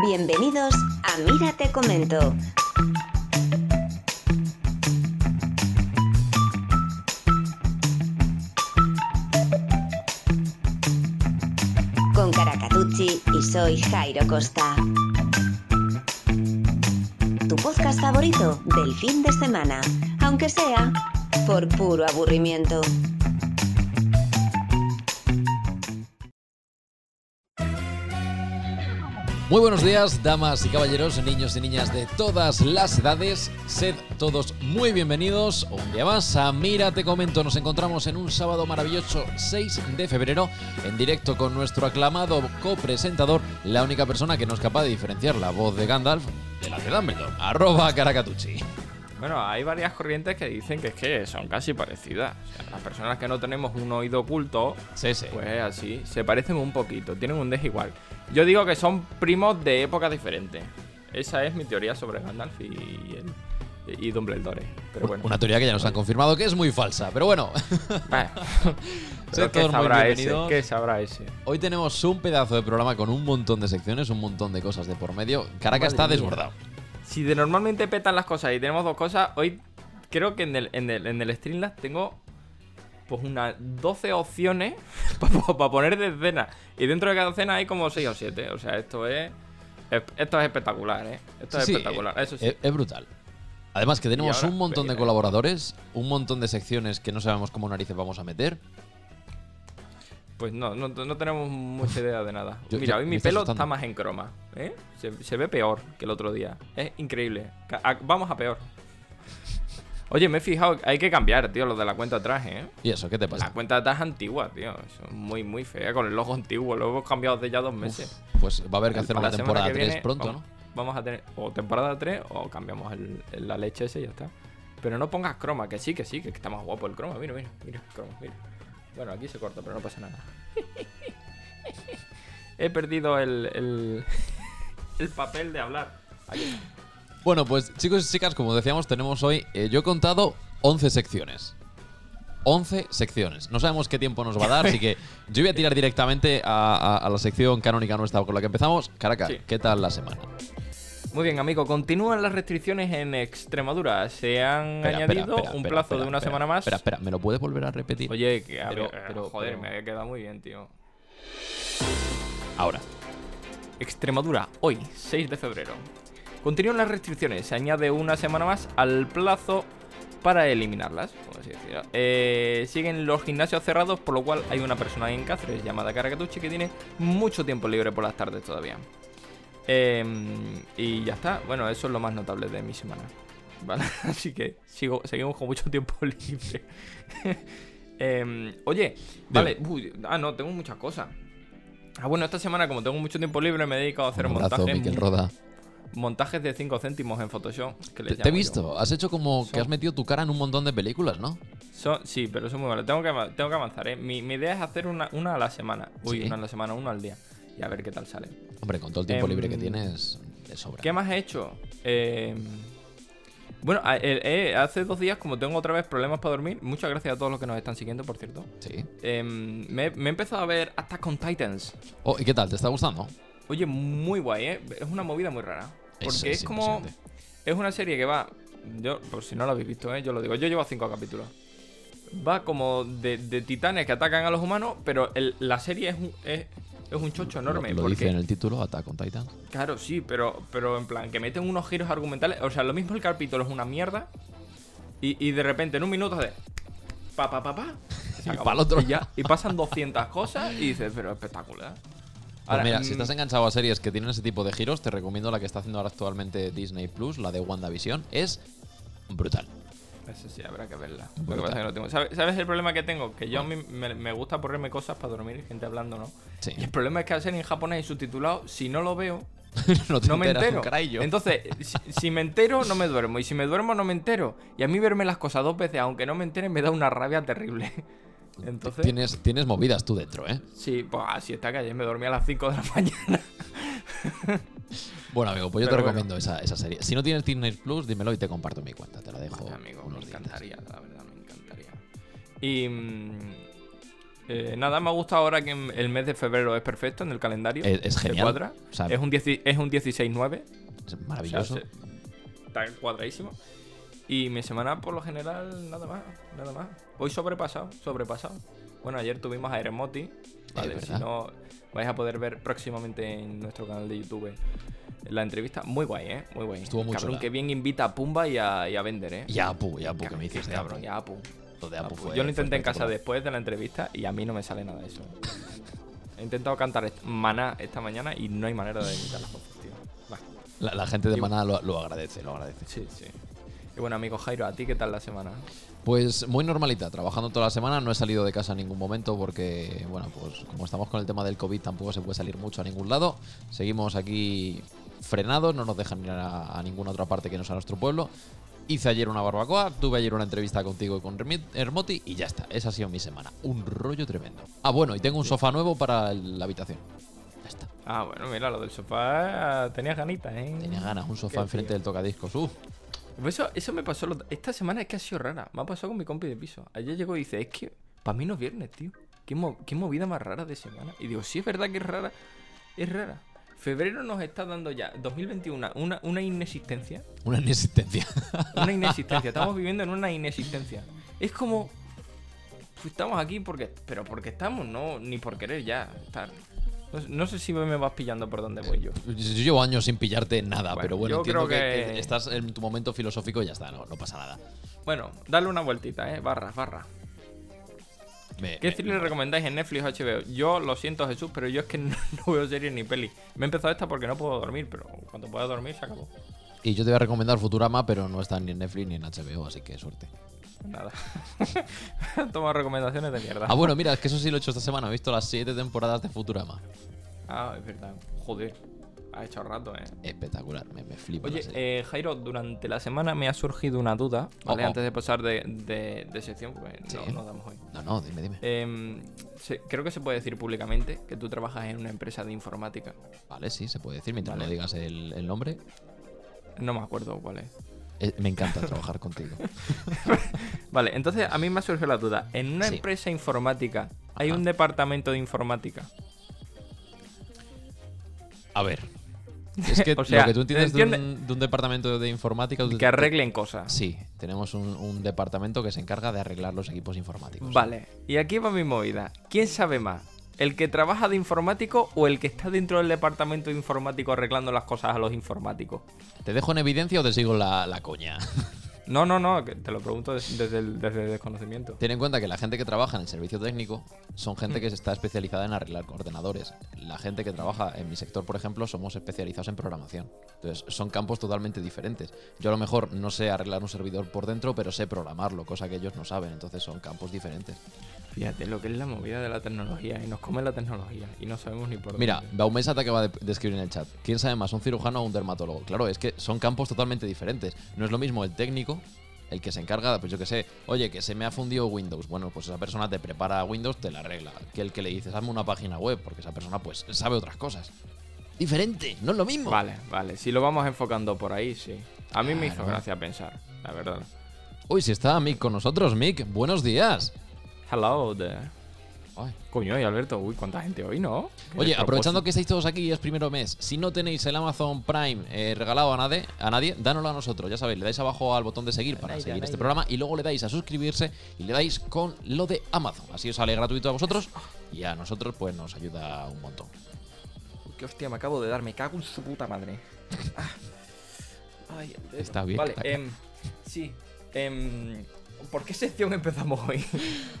Bienvenidos a Mira te comento. Con Caracatucci y soy Jairo Costa. Tu podcast favorito del fin de semana, aunque sea por puro aburrimiento. Muy buenos días, damas y caballeros, niños y niñas de todas las edades. Sed todos muy bienvenidos un día más a Mira Te Comento. Nos encontramos en un sábado maravilloso 6 de febrero en directo con nuestro aclamado copresentador, la única persona que no es capaz de diferenciar la voz de Gandalf de la de Dumbledore, arroba Caracatucci. Bueno, hay varias corrientes que dicen que es que son casi parecidas. O sea, las personas que no tenemos un oído oculto, Sí, sí. pues así, se parecen un poquito, tienen un deje igual. Yo digo que son primos de épocas diferentes. Esa es mi teoría sobre Gandalf y, el- y Dumbledore. Pero bueno, Una teoría que ya nos han confirmado que es muy falsa, pero bueno. Pero ¿qué sabrá ese? bienvenidos. ¿Qué sabrá ese? Hoy tenemos un pedazo de programa con un montón de secciones, un montón de cosas de por medio. Caracas está desbordado. Si de normalmente petan las cosas y tenemos dos cosas, hoy creo que en el, en el, en el Streamlabs tengo pues unas 12 opciones para poner de escena. Y dentro de cada escena hay como 6 o 7. O sea, esto es. es- Esto es espectacular, ¿eh? Esto es espectacular. Eso sí. Es, es brutal. Además que tenemos ahora, un montón de colaboradores, un montón de secciones que no sabemos cómo narices vamos a meter. Pues no, no, no tenemos mucha idea de nada. Yo- Mira, hoy mi pelo asustando. está más en croma. ¿eh? Se, se ve peor que el otro día. Es increíble. A- vamos a peor. Oye, me he fijado, hay que cambiar, tío, lo de la cuenta atrás, ¿eh? ¿Y eso qué te La pasa? cuenta de atrás es antigua, tío. Es muy, muy fea, con el logo antiguo. Lo hemos cambiado hace ya dos meses. Pues va a haber que hacer Para una la temporada que 3 viene, pronto, vamos, ¿no? Vamos a tener o temporada 3 o cambiamos el- el- la leche ese y ya está. Pero no pongas croma, que sí, que sí, que está más guapo el croma. Mira, mira, mira, croma, mira. Bueno, aquí se corta, pero no pasa nada. He perdido el, el, el papel de hablar. Aquí. Bueno, pues chicos y chicas, como decíamos, tenemos hoy, eh, yo he contado 11 secciones. 11 secciones. No sabemos qué tiempo nos va a dar, así que yo voy a tirar directamente a, a- a la sección canónica nuestra con la que empezamos. Caracas, Sí. ¿qué tal la semana? Muy bien, amigo. Continúan las restricciones en Extremadura. Se han Espera, añadido espera, espera, un plazo de una semana más. Espera, espera, ¿me lo puedes volver a repetir? Oye, que Pero- ver, pero- joder, pero- me había quedado muy bien, tío. Ahora. Extremadura, hoy, 6 de febrero. Continúan las restricciones, se añade una semana más al plazo para eliminarlas, así. Eh, siguen los gimnasios cerrados, por lo cual hay una persona en Cáceres llamada Caracatucci que tiene mucho tiempo libre por las tardes todavía. Eh, y ya está, bueno, eso es lo más notable de mi semana. ¿Vale? Así que sigo, seguimos con mucho tiempo libre. Eh, oye, vale, uy, ah, no, tengo muchas cosas. Ah, bueno, esta semana, como tengo mucho tiempo libre, me he dedicado a hacer Un montajes, Miquel Roda. Montajes de 5 céntimos en Photoshop. Que Te, te he yo. visto, has hecho como que has metido tu cara en un montón de películas, ¿no? Son- sí, pero eso es muy malo. Tengo que, av- tengo que avanzar, ¿eh? Mi, mi idea es hacer una, una a la semana. Uy, Sí. una a la semana, una al día. Y a ver qué tal sale. Hombre, con todo el tiempo Em, libre que tienes, de sobra. ¿Qué más he hecho? Eh, bueno, eh, eh, hace dos días, como tengo otra vez problemas para dormir, muchas gracias a todos los que nos están siguiendo, por cierto. Sí. eh, me, me he empezado a ver Attack on Titans. Oh, ¿y qué tal? ¿Te está gustando? Oye, muy guay, ¿eh? Es una movida muy rara. Porque Es- es, es como. Es una serie que va. Yo, por si no lo habéis visto, ¿eh? Yo lo digo. Yo llevo cinco capítulos. Va como de, de titanes que atacan a los humanos, pero el- la serie es un, es, es un chocho enorme. Lo, lo porque, dice en el título, Attack on Titan. Claro, sí, pero, pero en plan, que meten unos giros argumentales. O sea, lo mismo el capítulo es una mierda. Y, y de repente, en un minuto de. Pa, pa, pa, pa. se Y acabó. otro. Y ya. Y pasan 200 cosas y dices, pero espectacular. Pues Ahora, mira, si mm, estás enganchado a series que tienen ese tipo de giros, te recomiendo la que está haciendo ahora actualmente Disney Plus, la de WandaVision. Es brutal. Eso sí, habrá que verla. Lo que pasa es que no tengo. ¿Sabes, sabes el problema que tengo? Que yo a mí me, me gusta ponerme cosas para dormir, gente hablando, ¿no? Sí. Y el problema es que al ser en japonés y subtitulado, si no lo veo, no te no me entero. Entonces, si, si me entero, no me duermo. Y si me duermo, no me entero. Y a mí verme las cosas dos veces, aunque no me entere, me da una rabia terrible. Entonces, Tienes, tienes movidas tú dentro, ¿eh? sí, pues así está que ayer me dormí a las 5 de la mañana. Bueno, amigo, pues yo te bueno. recomiendo esa, esa serie. Si no tienes Disney Plus, dímelo y te comparto mi cuenta. Te la dejo. Pues, amigo, me días. encantaría, la verdad, me encantaría. Y. mm, Eh, nada, me ha gustado ahora que el mes de febrero es perfecto en el calendario. Es- es genial. cuadra. O sea, es un, 10 es un 16-9. Es O sea, maravilloso. se- está cuadradísimo. Y mi semana, por lo general, nada más. Nada más. Hoy sobrepasado, sobrepasado. Bueno, ayer tuvimos a Eremoti. Vale, si no, vais a poder ver próximamente en nuestro canal de YouTube la entrevista. Muy guay, ¿eh? Muy guay. Estuvo muy Cabrón, chula. que bien invita a Pumba y a, y a Bender, ¿eh? Y a Apu, y a Apu, que me dices de cabrón, y a Apu. Lo de Apu Apu. fue- Yo lo intenté en casa después de la entrevista y a mí no me sale nada de eso. He intentado cantar Maná esta mañana y no hay manera de imitar las voces, tío. Va. La, la gente de Maná lo, lo agradece, lo agradece. Sí, sí. Y bueno, amigo Jairo, ¿a ti qué tal la semana? Pues muy normalita, trabajando toda la semana, no he salido de casa en ningún momento porque, bueno, pues como estamos con el tema del COVID tampoco se puede salir mucho a ningún lado. Seguimos aquí frenados, no nos dejan ir a, a ninguna otra parte que no sea nuestro pueblo. Hice ayer una barbacoa, tuve ayer una entrevista contigo y con Hermoti y ya está, esa ha sido mi semana. Un rollo tremendo. Ah, bueno, y tengo un sofá nuevo para la habitación. Ya está. Ah, bueno, mira, lo del sofá tenías ganitas, ¿eh? Tenía ganas, un sofá enfrente del tocadiscos. Eso, eso me pasó. lo- Esta semana es que ha sido rara. Me ha pasado con mi compi de piso. Ayer llegó y dice: Es que para mí no es viernes, tío. ¿Qué, mo- qué movida más rara de semana. Y digo: Sí, es verdad que es rara. Es rara. Febrero nos está dando ya, 2021, una, una inexistencia. una inexistencia. Una inexistencia. Estamos viviendo en una inexistencia. Es como. pues estamos aquí porque. Pero porque estamos, no. Ni por querer ya estar. No, sé- si me vas pillando por dónde voy yo. Yo llevo años sin pillarte nada, Bueno, pero bueno, entiendo creo que, que- estás en tu momento filosófico y ya está, no, no pasa nada. Bueno, dale una vueltita, eh. Barra, barra. Me- ¿Qué me- thriller recomendáis en Netflix o HBO? Yo lo siento, Jesús, pero yo es que no, no veo series ni peli. Me he empezado esta porque no puedo dormir, pero cuando pueda dormir se acabó. Y yo te voy a recomendar Futurama, pero no está ni en Netflix ni en HBO, así que suerte. Nada. Toma recomendaciones de mierda. Ah, bueno, mira, es que eso sí lo he hecho esta semana. He visto las siete temporadas de Futurama. Ah, es verdad. Joder. Ha hecho rato, eh. Espectacular, me, me flipa. Oye, eh, Jairo, durante la semana me ha surgido una duda, ¿vale? Oh, oh. Antes de pasar de, de- de sección, porque Sí. no, no damos hoy. No, no, dime, dime. Em, se- creo que se puede decir públicamente que tú trabajas en una empresa de informática. Vale, sí, se puede decir. Mientras Vale. no digas el, el nombre, No me acuerdo cuál es. Eh, me encanta trabajar contigo. Vale, entonces a mí me ha surgido la duda. En una Sí. empresa informática, ¿hay Ajá. un departamento de informática? A ver. Es que O sea, lo que tú entiendes de un, de un departamento de informática. Que arreglen cosas. Sí, tenemos un, un departamento que se encarga de arreglar los equipos informáticos. Vale, y aquí va mi movida. ¿Quién sabe más? ¿El que trabaja de informático o el que está dentro del departamento de informático arreglando las cosas a los informáticos? ¿Te dejo en evidencia o te sigo la, la coña? No, no, no, te lo pregunto des- desde el, desde el desconocimiento. Ten en cuenta que la gente que trabaja en el servicio técnico son gente Mm. que está especializada en arreglar ordenadores. La gente que trabaja en mi sector, por ejemplo, somos especializados en programación. Entonces, son campos totalmente diferentes. Yo a lo mejor no sé arreglar un servidor por dentro, pero sé programarlo, cosa que ellos no saben. Entonces, son campos diferentes. Fíjate lo que es la movida de la tecnología y nos come la tecnología y no sabemos ni por Mira, dónde. Baumesa te acaba de, de escribir en el chat. ¿Quién sabe más, un cirujano o un dermatólogo? Claro, es que son campos totalmente diferentes. No es lo mismo el técnico, el que se encarga, pues yo que sé, oye, que se me ha fundido Windows. Bueno, pues esa persona te prepara Windows, te la arregla. Que el que le dices, hazme una página web, porque esa persona pues sabe otras cosas. Diferente, no es lo mismo. Vale, vale, si lo vamos enfocando por ahí, sí. A mí me hizo gracia pensar, la verdad. Uy, si está Mick con nosotros, Mick, buenos días. Hello there. Ay. Coño, y Alberto, uy, cuánta gente hoy, ¿no? Oye, aprovechando que estáis todos aquí y es primero mes, si no tenéis el Amazon Prime eh, regalado a nadie, a nadie, dánoslo a nosotros. Ya sabéis, le dais abajo al botón de seguir para seguir este programa y luego le dais a suscribirse y le dais con lo de Amazon. Así os sale gratuito a vosotros y a nosotros pues nos ayuda un montón. Uy, qué hostia me acabo de dar, me cago en su puta madre. Ah. Ay. Está bien, Vale, em, sí. em, ¿Por qué sección empezamos hoy?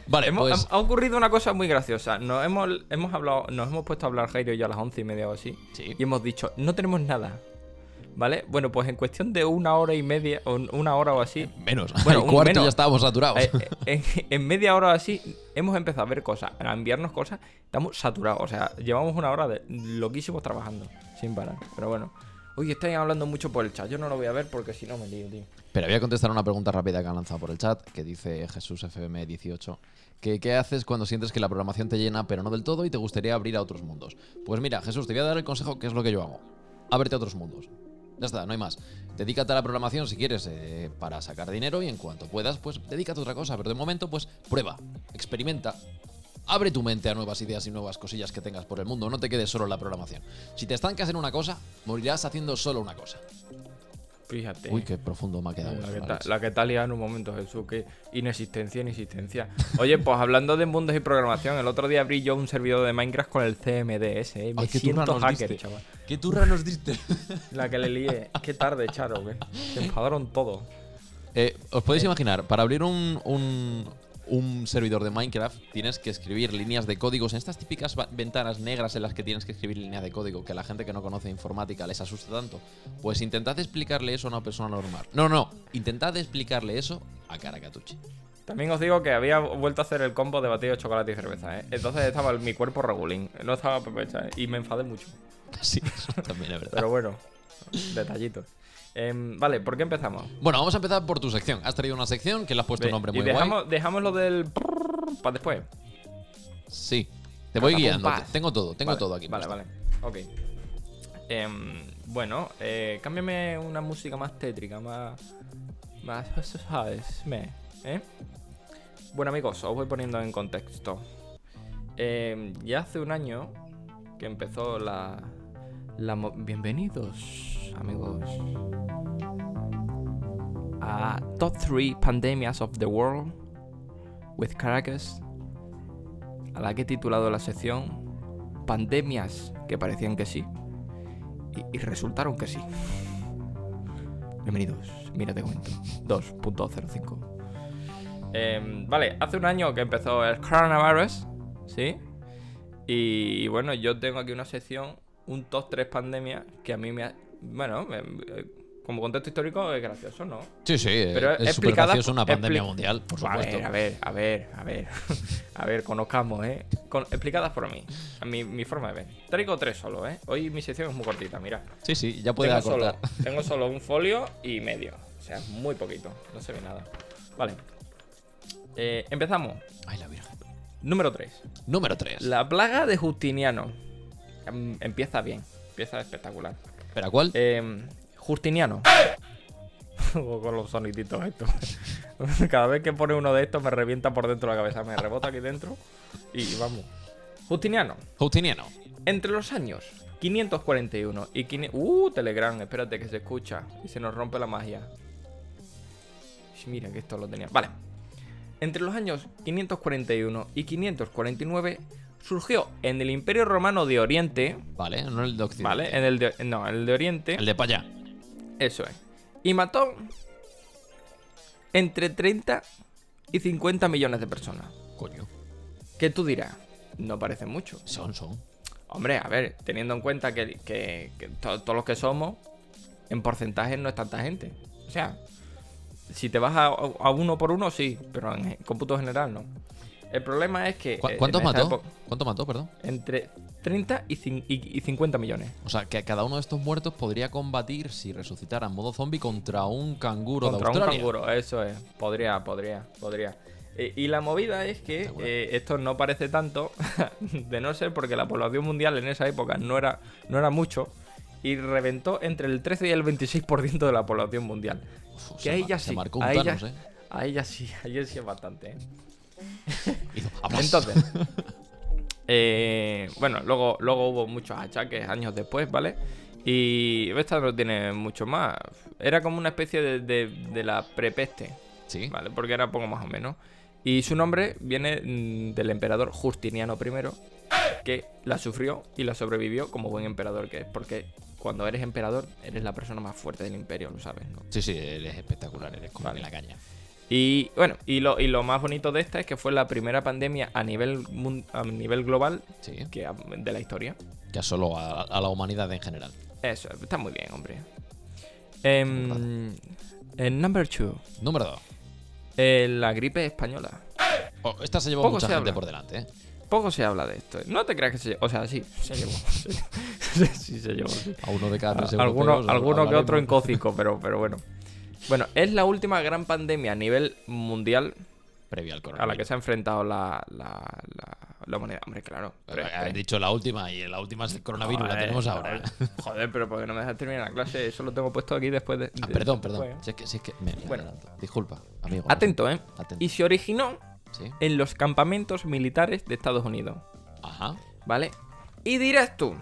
Vale, Hemos- pues ha, ha ocurrido una cosa muy graciosa. Nos hemos, hemos hablado, nos hemos puesto a hablar Jairo y yo a las once y media o así. Sí. Y hemos dicho, no tenemos nada. ¿Vale? Bueno, pues en cuestión de una hora y media, o una hora o así, menos. Bueno, un cuarto menos. ya estábamos saturados. eh, eh, en, en media hora o así, hemos empezado a ver cosas, a enviarnos cosas. Estamos saturados. O sea, llevamos una hora de loquísimos trabajando, sin parar. Pero bueno. Oye, estáis hablando mucho por el chat. Yo no lo voy a ver porque si no me lío, tío. Pero voy a contestar una pregunta rápida que han lanzado por el chat, que dice Jesús FM18. Que, ¿Qué haces cuando sientes que la programación te llena, pero no del todo, y te gustaría abrir a otros mundos? Pues mira, Jesús, te voy a dar el consejo que es lo que yo hago. Ábrete a otros mundos. Ya está, no hay más. Dedícate a la programación si quieres eh, para sacar dinero y en cuanto puedas, pues dedícate a otra cosa. Pero de momento, pues prueba, experimenta, Abre tu mente a nuevas ideas y nuevas cosillas que tengas por el mundo. No te quedes solo en la programación. Si te estancas en una cosa, morirás haciendo solo una cosa. Fíjate. Uy, qué profundo me ha quedado. La que, tal liado en un momento, Jesús, que inexistencia, inexistencia. Oye, pues hablando de mundos y programación, el otro día abrí yo un servidor de Minecraft con el CMDS, ¿eh? Me Ay, qué turra siento nos hacker, diste. chaval. ¿Qué turra nos diste? La que le lié. Qué tarde, Charo, que se enfadaron todos. Eh, Os podéis imaginar, para abrir un, un, un servidor de Minecraft tienes que escribir líneas de códigos en estas típicas ventanas negras en las que tienes que escribir líneas de código que a la gente que no conoce informática les asusta tanto. Pues intentad explicarle eso a una persona normal. No, no, intentad explicarle eso a Caracatuchi. También os digo que había vuelto a hacer el combo de batido de chocolate y cerveza, ¿eh? Entonces estaba mi cuerpo regulín, no estaba pepecha, ¿eh? Y me enfadé mucho. Sí, eso también es verdad. Pero bueno, detallitos. Em, vale, ¿por qué empezamos? Bueno, vamos a empezar por tu sección. Has traído una sección que le has puesto un nombre y muy guay. dejamos, dejamos lo del... para después. Sí. Te voy guiando. Tengo todo, tengo Vale, todo aquí. Vale, puesto. vale. Ok. Em, bueno, eh, cámbiame una música más tétrica, más. Más. ¿Sabes? Me. ¿Eh? Bueno, amigos, os voy poniendo en contexto. Em, ya hace un año que empezó la. la Bienvenidos, amigos. A Top 3 Pandemias of the World with Caracas a la que he titulado la sección Pandemias que parecían que sí y, resultaron que sí. Bienvenidos, mira te cuento. 2.05. Em, vale, hace un año que empezó el coronavirus, ¿sí? Y, bueno, yo tengo aquí una sección, un top 3 pandemias que a mí me ha... Bueno, me- eh, como contexto histórico es gracioso, ¿no? Sí, sí. Pero es súper gracioso una pandemia mundial, por A supuesto. ver, a ver, a ver, a ver. A ver, conozcamos, ¿eh? Con- explicadas por mí. A mi, mi forma de ver. Traigo tres solo, ¿eh? Hoy mi sección es muy cortita, mira. Sí, sí, ya puede Tengo solo, tengo solo un folio y medio. O sea, muy poquito. No se ve nada. Vale. Eh, empezamos. Ay, la virgen. Número 3. Número 3. La plaga de Justiniano. Em, Empieza bien. Empieza espectacular. ¿Pero cuál? Eh, Justiniano. Con los soniditos estos. Cada vez que pone uno de estos me revienta por dentro la cabeza. Me rebota aquí dentro. Y vamos. Justiniano. Justiniano. Entre los años 541 y 500... Uh, Telegram, espérate que se escucha. Y se nos rompe la magia. Mira que esto lo tenía. Vale. Entre los años 541 y 549 surgió en el Imperio Romano de Oriente. Vale, no el de Occidente. Vale, en el de, no, el de Oriente. El de para allá. Eso es. Y mató entre 30 y 50 millones de personas. Coño. ¿Qué tú dirás? No parece mucho. Son, son. Hombre, a ver, teniendo en cuenta que, que- que to- todos los que somos, en porcentaje no es tanta gente. O sea, si te vas a, a uno por uno, sí, pero en cómputo general no. El problema es que. ¿Cu- eh, ¿Cuántos mató? época- ¿Cuánto mató, perdón? entre 30 y, cin- y- y 50 millones. O sea, que cada uno de estos muertos podría combatir, si resucitara en modo zombie, contra un canguro Contra de un Australia. canguro, eso es. Podría, podría, podría. Eh, y la movida es que eh, esto no parece tanto, de no ser porque la población mundial en esa época no era, no era mucho, y reventó entre el 13 y el 26% de la población mundial. Uf, Que ahí ya sí, marcó un ya- Thanos, ¿eh? A ella sí, a ella sí es bastante. Entonces, eh, bueno, luego, luego hubo muchos achaques años después, ¿vale? Y esta no tiene mucho más. Era como una especie de, de- de la prepeste, Sí. ¿vale? Porque era poco más o menos. Y su nombre viene mm, del emperador Justiniano I, que la sufrió y la sobrevivió como buen emperador que es. Porque cuando eres emperador, eres la persona más fuerte del imperio, lo sabes, ¿no? Sí, sí, eres espectacular, eres como Vale. en la caña. Y bueno, y lo, y lo más bonito de esta es que fue la primera pandemia a nivel, a nivel global Sí. que, de la historia. Que asoló a, a la humanidad en general. Eso, está muy bien, hombre. Em, en number two, Número 2. eh, la gripe española. esta se llevó Poco mucha se gente habla. por delante, ¿eh? Poco se habla de esto. No te creas que se llevó. O sea, sí, se llevó. sí, se llevó. sí. A uno de cada tres A- Alguno, que otro en cócico, pero, pero bueno. Bueno, es la última gran pandemia a nivel mundial Previa al a la coronavirus. que se ha enfrentado la, la, la, la humanidad. Hombre, claro. Has dicho la última y la última es el coronavirus, la tenemos ahora. Joder, joder, pero porque no me dejas terminar la clase, eso lo tengo puesto aquí después de. Ah, perdón, perdón. después. Si es que, si es que me, me Bueno. Disculpa, amigo. Atento, ¿eh? Atento. Y se originó Sí. en los campamentos militares de Estados Unidos. Ajá. ¿Vale? Y dirás tú,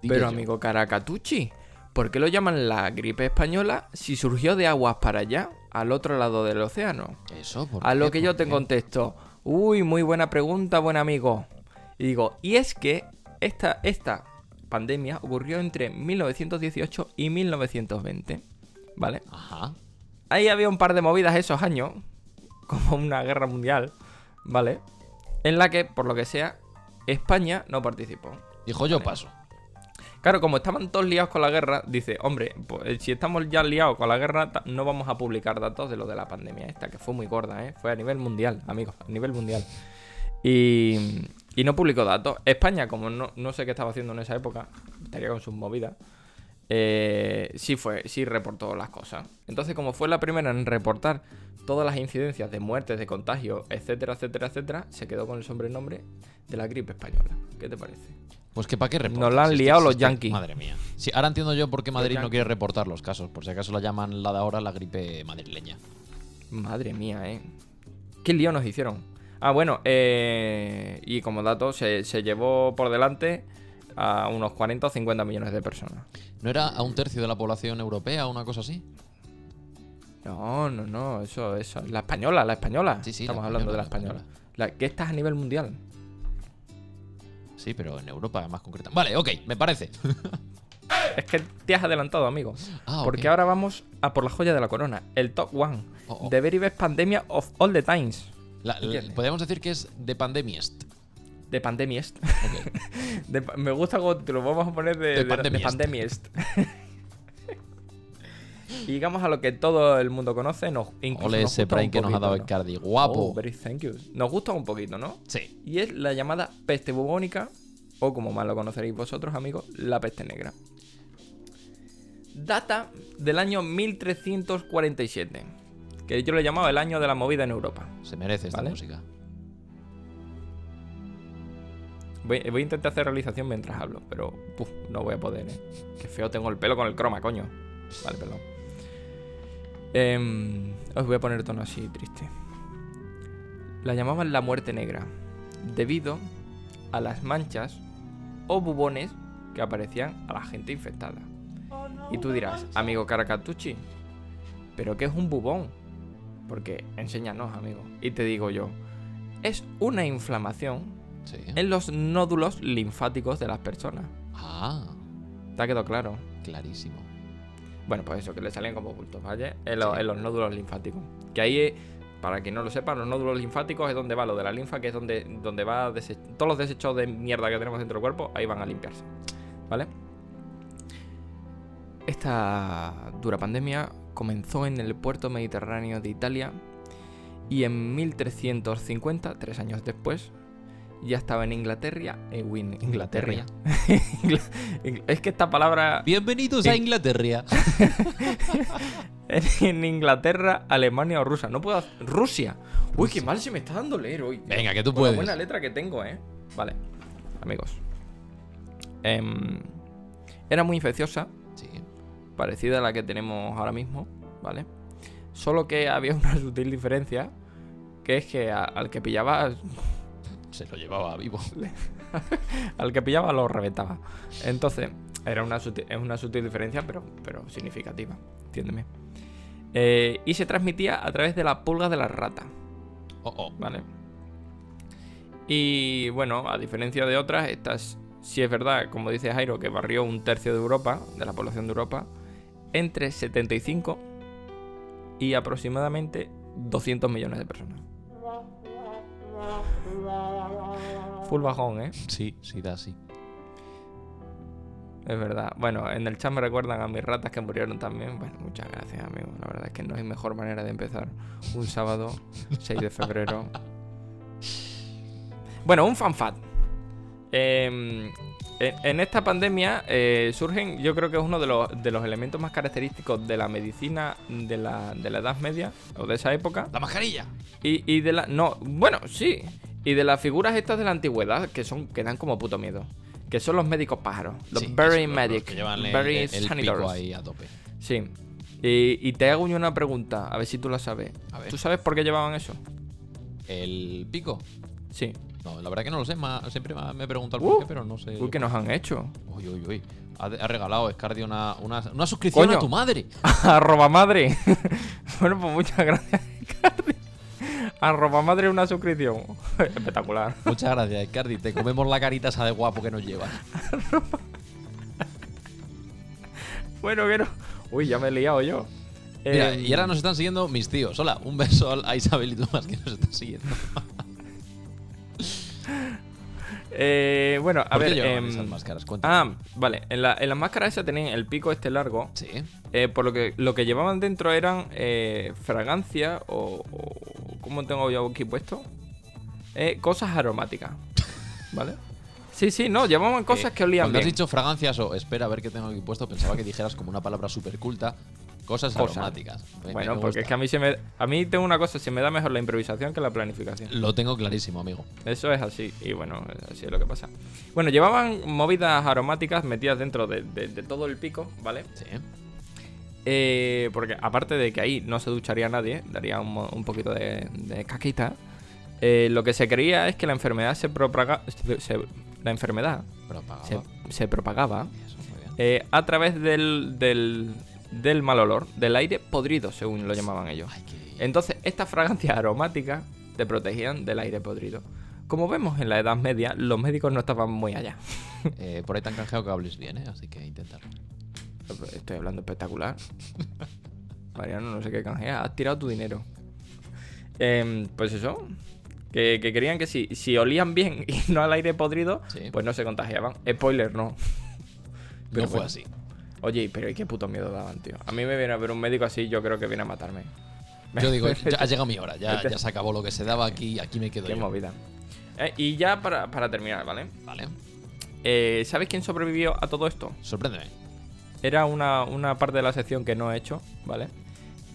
pero yo. amigo Caracatucci, ¿por qué lo llaman la gripe española si surgió de aguas para allá, al otro lado del océano? Eso, ¿por A qué? lo que yo ¿Por te qué? contesto, uy, muy buena pregunta, buen amigo. Y digo, y es que esta, esta pandemia ocurrió entre 1918 y 1920, ¿vale? Ajá. Ahí había un par de movidas esos años, como una guerra mundial, ¿vale? En la que, por lo que sea, España no participó. Dijo yo paso. Claro, como estaban todos liados con la guerra, dice, hombre, pues, si estamos ya liados con la guerra, no vamos a publicar datos de lo de la pandemia esta, que fue muy gorda, ¿eh? Fue a nivel mundial, amigos, a nivel mundial. Y, no publicó datos. España, como no, no sé qué estaba haciendo en esa época, estaría con sus movidas, eh, sí fue, sí reportó las cosas. Entonces, como fue la primera en reportar todas las incidencias de muertes, de contagios, etcétera, etcétera, etcétera, se quedó con el sobrenombre de la gripe española. ¿Qué te parece? Pues que para qué reportas. Nos la han Si liado los yankees. Madre mía. Sí, ahora entiendo yo por qué Madrid no quiere reportar los casos. Por si acaso la llaman la de ahora la gripe madrileña. Madre mía, eh. ¿Qué lío nos hicieron? Ah, bueno, eh, y como dato, se, se llevó por delante a unos 40 o 50 millones de personas. ¿No era a un tercio de la población europea o una cosa así? No, no, no, eso, eso. La española, la española. Sí, sí, Estamos la hablando de la española. La, que esta es a nivel mundial. Sí, pero en Europa más concreta. Vale, ok, me parece. Es que te has adelantado, amigo. Ah. Porque ahora vamos a por la joya de la corona, el top one. Oh, oh. The very best pandemia of all the times. La- podríamos decir que es de pandemiest. De pandemiest. De me gusta cómo te lo vamos a poner de, De de- de pandemiest. y llegamos a lo que todo el mundo conoce. Nos, incluso Ole ese Prime que nos ha dado el. Cardi. Guapo. Oh, very thank you. Nos gusta un poquito, ¿no? Sí. Y es la llamada peste bubónica, o como más lo conoceréis vosotros, amigos, la peste negra. Data del año 1347, que yo le he llamado el año de la movida en Europa. Se merece esta Vale. música. Voy, voy a intentar hacer realización mientras hablo, pero puf, no voy a poder, ¿eh? Qué feo tengo el pelo con el croma, coño. Vale, perdón. Em, os voy a poner tono así triste. La llamaban la muerte negra, debido a las manchas o bubones que aparecían a la gente infectada. Y tú dirás, amigo Caracatucci, ¿pero qué es un bubón? Porque enséñanos, amigo. Y te digo yo, es una inflamación Sí. en los nódulos linfáticos de las personas. Ah, ¿Te ha quedado claro? clarísimo. Bueno, pues eso, que le salen como bultos, ¿vale? En, lo- Sí. en los nódulos linfáticos. Que ahí, eh, para quien no lo sepa, los nódulos linfáticos es donde va lo de la linfa, que es donde, donde va todos los desechos de mierda que tenemos dentro del cuerpo, ahí van a limpiarse, ¿vale? Esta dura pandemia comenzó en el puerto mediterráneo de Italia y en 1350, tres años después, ya estaba en Inglaterra. Win- Inglaterra. Ingla- Ingl- es que esta palabra Bienvenidos a. Inglaterra. en Inglaterra, Alemania o Rusia. No puedo. hacer- Rusia. Uy, qué mal se me está dando leer hoy. tío. Venga, que tú la puedes. buena letra que tengo, eh. Vale, amigos. Em, era muy infecciosa, Sí. parecida a la que tenemos ahora mismo, ¿vale? Solo que había una sutil diferencia, que es que a- al que pillaba, Se lo llevaba vivo. al que pillaba lo reventaba. Entonces, era una sutil, es una sutil diferencia, pero, pero significativa, entiéndeme. Eh, y se transmitía a través de la pulga de la rata. Oh, oh. ¿vale? Y bueno, a diferencia de otras, estas sí es verdad, como dice Jairo, que barrió un tercio de Europa, de la población de Europa, entre 75 y aproximadamente 200 millones de personas. Full bajón, ¿eh? Sí, sí, da así. Es verdad. Bueno, en el chat me recuerdan a mis ratas que murieron también. Bueno, muchas gracias, amigo. La verdad es que no hay mejor manera de empezar un sábado 6 de febrero. Bueno, un fanfat. Eh, en, esta pandemia eh, surgen, yo creo que es uno de los, de los elementos más característicos de la medicina de la, de la Edad Media o de esa época. ¡La mascarilla! Y, y de la. No, bueno, sí. Y de las figuras estas de la antigüedad que son que dan como puto miedo. Que son los médicos pájaros. Los Sí, los- los medic. llevan el, very el- el pico sanitors. ahí a tope. Sí. Y, y te hago yo una pregunta, a ver si tú la sabes. A ver. ¿Tú sabes por qué llevaban eso? ¿El pico? Sí. No, la verdad que no lo sé. siempre me he preguntado el Uh, por qué, pero no sé. Uy, ¿qué nos han hecho? Uy, uy, uy. Ha, ha regalado Scardi una, una, una suscripción Coño. a tu madre. Arroba madre. bueno, pues muchas gracias, Cardi. Arroba madre una suscripción. Espectacular. Muchas gracias, Scardi. Te comemos la carita esa de guapo que nos llevas. Bueno, que no. Uy, ya me he liado yo. Mira, Eh, y ahora nos están siguiendo mis tíos. Hola, un beso a Isabel y Tomás que nos están siguiendo. Eh, bueno, a ¿Por qué ver. em, esas máscaras? Cuéntame. ah, vale. En, la, en las máscaras esas tenían el pico este largo. Sí. eh, por lo que lo que llevaban dentro eran eh, fragancia o, o- ¿Cómo tengo yo aquí puesto? Eh, cosas aromáticas. ¿Vale? Sí, sí, no, llevaban cosas que olían Cuando has bien. dicho fragancias o espera a ver qué tengo aquí puesto, pensaba que dijeras como una palabra súper culta. Cosas Cosas. aromáticas. Me- Bueno, me porque es que a mí se me. A mí tengo una cosa, se me da mejor la improvisación que la planificación. Lo tengo clarísimo, amigo. Eso es así, y bueno, así es lo que pasa. Bueno, llevaban movidas aromáticas metidas dentro de, de- de todo el pico, ¿vale? Sí. Eh, porque aparte de que ahí no se ducharía nadie, daría un, poquito de, de caquita. eh, lo que se creía es que la enfermedad se propaga, se- la enfermedad Pero pagaba. se, se propagaba eh, a través del, del, del mal olor, del aire podrido, según lo llamaban ellos. Entonces, estas fragancias aromáticas te protegían del aire podrido. Como vemos en la Edad Media, los médicos no estaban muy allá. Eh, por ahí te han canjeado que hables bien, ¿eh? Así que intentarlo. Estoy hablando espectacular. Mariano, no sé qué canjea. Has tirado tu dinero. Em, pues eso. Que, que querían que si, si olían bien y no al aire podrido, Sí. pues no se contagiaban. Spoiler, no. Pero no fue bueno. así. Oye, pero qué puto miedo daban, tío. A mí me viene a ver un médico así, yo creo que viene a matarme. Yo digo, ya ha llegado mi hora. Ya, se acabó lo que se daba aquí. Aquí me quedo Qué yo. movida. Eh, y ya para, para terminar, ¿vale? Vale. Eh, ¿Sabes quién sobrevivió a todo esto? Sorpréndeme. Era una, una parte de la sección que no he hecho, ¿vale?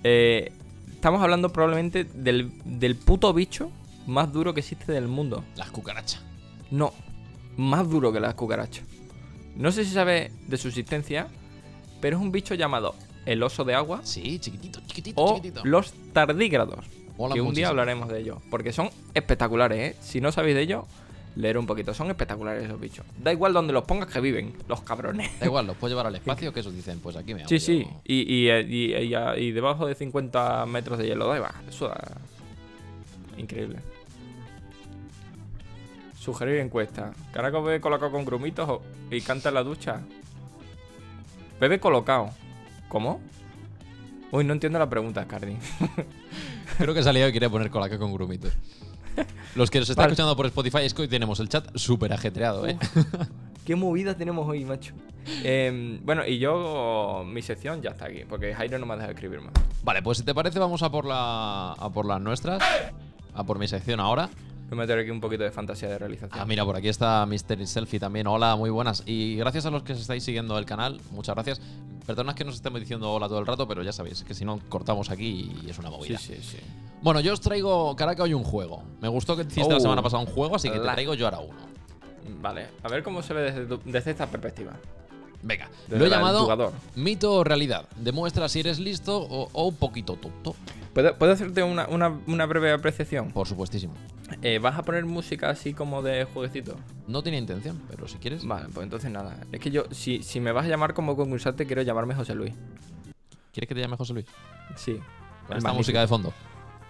Eh, estamos hablando probablemente del, del puto bicho más duro que existe del mundo. Las cucarachas. No, más duro que las cucarachas. No sé si sabes de su existencia, pero es un bicho llamado el oso de agua Sí, chiquitito, chiquitito, o chiquitito. los tardígrados. Mola que un día hablaremos de ellos, porque son espectaculares, ¿eh? Si no sabéis de ellos, leer un poquito. Son espectaculares esos bichos. Da igual donde los pongas que viven, los cabrones. Da igual, los puedes llevar al espacio, que esos dicen, pues aquí me hago Sí, yo. sí. Y, y, y, debajo de 50 metros de hielo, da igual. Eso da... Increíble. Sugerir encuesta. ¿Caraco bebe colocado con grumitos o- y canta en la ducha? Bebe colocado. ¿Cómo? Uy, no entiendo la pregunta, Cardi. Creo que salía y quería poner colaca con grumitos. Los que nos están Vale. escuchando por Spotify es que hoy tenemos el chat súper ajetreado, ¿eh? Qué movida tenemos hoy, macho. Em, bueno, y yo, mi sección ya está aquí, porque Jairo no me ha dejado escribir más. Vale, pues si te parece vamos a por la a por las nuestras. A por mi sección ahora. Voy a meter aquí un poquito de fantasía de realización. Ah, mira, por aquí está Mystery Selfie también. Hola, muy buenas. Y gracias a los que estáis siguiendo el canal, muchas gracias. Perdonad que nos estemos diciendo hola todo el rato, pero ya sabéis que si no cortamos aquí y es una sí, movida. sí, sí. Bueno, yo os traigo, Caraca, hoy un juego. Me gustó que hiciste la Oh. semana pasada un juego, así que te traigo yo ahora uno. Vale, a ver cómo se ve desde, tu- desde esta perspectiva. Venga, Desde lo he llamado jugador. mito o realidad. Demuestra si eres listo o, o un poquito tonto. ¿Puedo, puedo hacerte una, una- una breve apreciación? Por supuestísimo. Eh, ¿Vas a poner música así como de jueguecito? No tenía intención, pero si quieres. Vale, pues entonces nada. Es que yo, si, si me vas a llamar como concursante, quiero llamarme José Luis. ¿Quieres que te llame José Luis? Sí. Con esta magnífico. música de fondo.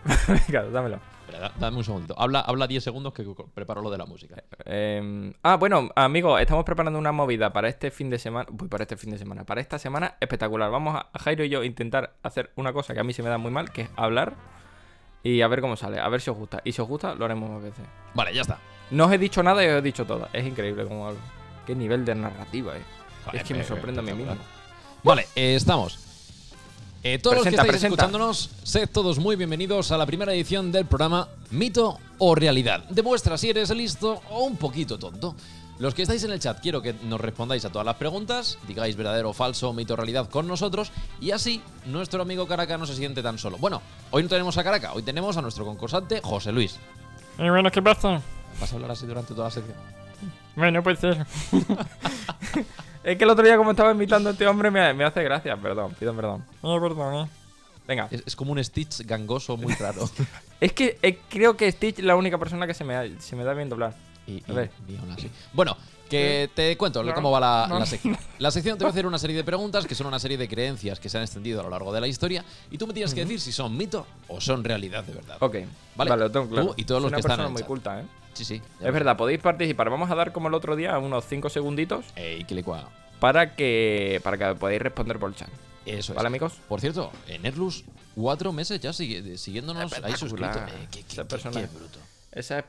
Venga, dámelo. Espera, dame un segundito. Habla, habla 10 segundos que preparo lo de la música. Eh, ah, bueno, amigos, estamos preparando una movida para este fin de semana. Uy, para este fin de semana. Para esta semana espectacular. Vamos a, a Jairo y yo intentar hacer una cosa que a mí se me da muy mal, que es hablar. Y a ver cómo sale, a ver si os gusta. Y si os gusta, lo haremos más veces. Vale, ya está. No os he dicho nada y os he dicho todo. Es increíble cómo hablo. Qué nivel de narrativa, eh. Vale, es que me sorprende a mí mismo. Vale, eh, estamos. Eh, todos los que estáis presenta. escuchándonos, sed todos muy bienvenidos a la primera edición del programa Mito o Realidad. Demuestra si eres listo o un poquito tonto. Los que estáis en el chat, quiero que nos respondáis a todas las preguntas, digáis verdadero o falso, mito o realidad con nosotros, y así nuestro amigo Caraca no se siente tan solo. Bueno, hoy no tenemos a Caraca, hoy tenemos a nuestro concursante José Luis. Y bueno, ¿qué pasa? ¿Vas a hablar así durante toda la sección? Bueno, puede ser. Es que el otro día, como estaba imitando a este hombre, me, me hace gracia. Perdón, pido perdón. Eh, perdón, eh. Venga. Es, es como un Stitch gangoso muy raro. Es que eh, creo que Stitch es la única persona que se me, da- se me da bien doblar. Y, A ver. y- y aún así. Bueno, que te cuento No, cómo va la, no. la sección. La sección te va a hacer una serie de preguntas que son una serie de creencias que se han extendido a lo largo de la historia y tú me tienes que decir si son mito o son realidad de verdad. Ok. Vale. Vale, lo tengo Tú claro. y todos los una que están en el muy chat. culta, ¿eh? Sí, sí. Es verdad, podéis participar. Vamos a dar como el otro día unos 5 segunditos Ey, que le cuadra. para que, para que podáis responder por el chat. Eso es. ¿Vale, amigos? Por cierto, en Erlus, cuatro meses ya sigue- siguiéndonos ahí suscrito. Eh, qué, qué- qué bruto. Esa es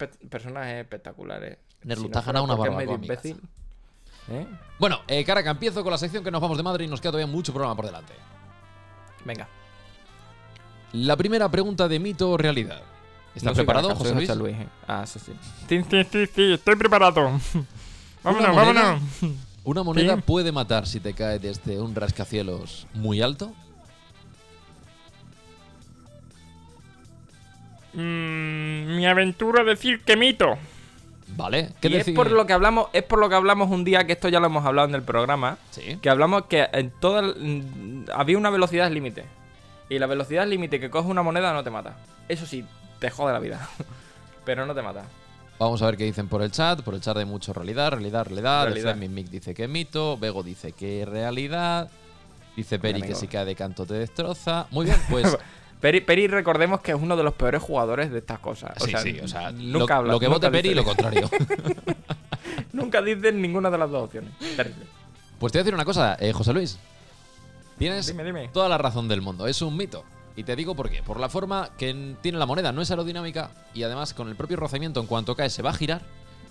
espectacular, ¿eh? Nerlu, Si ganado una barbacoa, medio amigazo. imbécil. ¿Eh? Bueno, eh, Caraca, empiezo con la sección que nos vamos de madre y nos queda todavía mucho programa por delante. Venga. La primera pregunta de mito o realidad. ¿Estás No preparado, José Luis? José Luis, ¿eh? Ah, sí. Sí, sí, sí, sí, estoy preparado. Vámonos, Una moneda- vámonos. ¿Una moneda Sí. puede matar si te cae desde un rascacielos muy alto? Mm, mi aventura decir que mito. ¿Vale? ¿Qué Y es por lo que hablamos, es por lo que hablamos un día, que esto ya lo hemos hablado en el programa, Sí. que hablamos que en toda mm, había una velocidad límite. Y la velocidad límite que coge una moneda no te mata. Eso sí, te jode la vida. Pero no te mata. Vamos a ver qué dicen por el chat. Por el chat hay mucho realidad, realidad, realidad. Realidad. Mick dice que es mito. Bego dice que es realidad. Dice Peri que si cae de canto te destroza. Muy bien, pues. Peri, Peri, recordemos que es uno de los peores jugadores de estas cosas. O sí, sea, sí, o sea, nunca lo, habla- lo que vote Peri y lo contrario. Nunca dicen ninguna de las dos opciones. Terrible. pues te voy a decir una cosa, eh, José Luis. Tienes Dime, dime. toda la razón del mundo. Es un mito. Y te digo por qué. Por la forma que tiene la moneda. No es aerodinámica. Y además, con el propio rozamiento, en cuanto cae, se va a girar.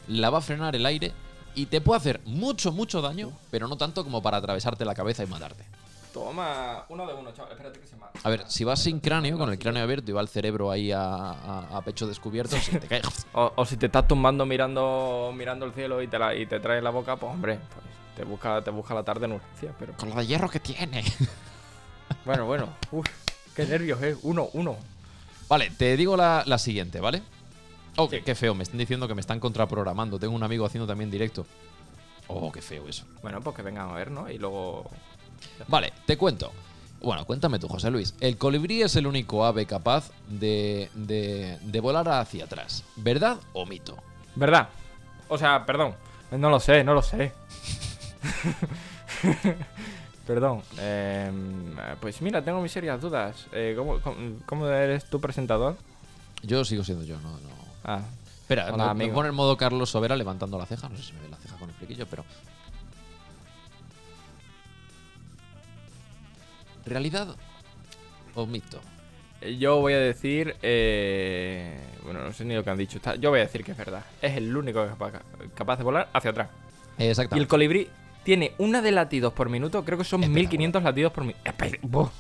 La va a frenar el aire. Y te puede hacer mucho, mucho daño. Pero no tanto como para atravesarte la cabeza y matarte. Toma, uno de uno, chaval. Espérate que se mata. A ver, si vas sin cráneo, con el cráneo abierto y va el cerebro ahí a, a- a pecho descubierto, si te cae. O, o si te estás tumbando mirando mirando el cielo y te, la, y te trae la boca, pues hombre, pues te busca, te busca la tarde en urgencia, pero... Con lo de hierro que tiene. Bueno, bueno. Uf, qué nervios, eh. Uno, uno. Vale, te digo la, la siguiente, ¿vale? Oh, Sí. qué feo, me están diciendo que me están contraprogramando. Tengo un amigo haciendo también directo. Oh, qué feo eso. Bueno, pues que vengan a ver, ¿no? Y luego... Vale, te cuento. Bueno, cuéntame tú, José Luis. El colibrí es el único ave capaz de, de, de volar hacia atrás. ¿Verdad o mito? ¿Verdad? O sea, perdón. No lo sé, no lo sé. Perdón. Eh, pues mira, tengo mis serias dudas. Eh, ¿cómo, cómo, cómo eres tu presentador? Yo sigo siendo yo, no, no. Ah, Espera, Hola, me, pone el modo Carlos Sobera levantando la ceja. No sé si me ve la ceja con el flequillo, pero. ¿Realidad o mito? Eh, Yo voy a decir. eh, bueno, no sé ni lo que han dicho. Yo voy a decir que es verdad. Es el único capaz, capaz de volar hacia atrás. Y el colibrí tiene una de latidos por minuto. Creo que son Espectacular. 1500 latidos por minuto.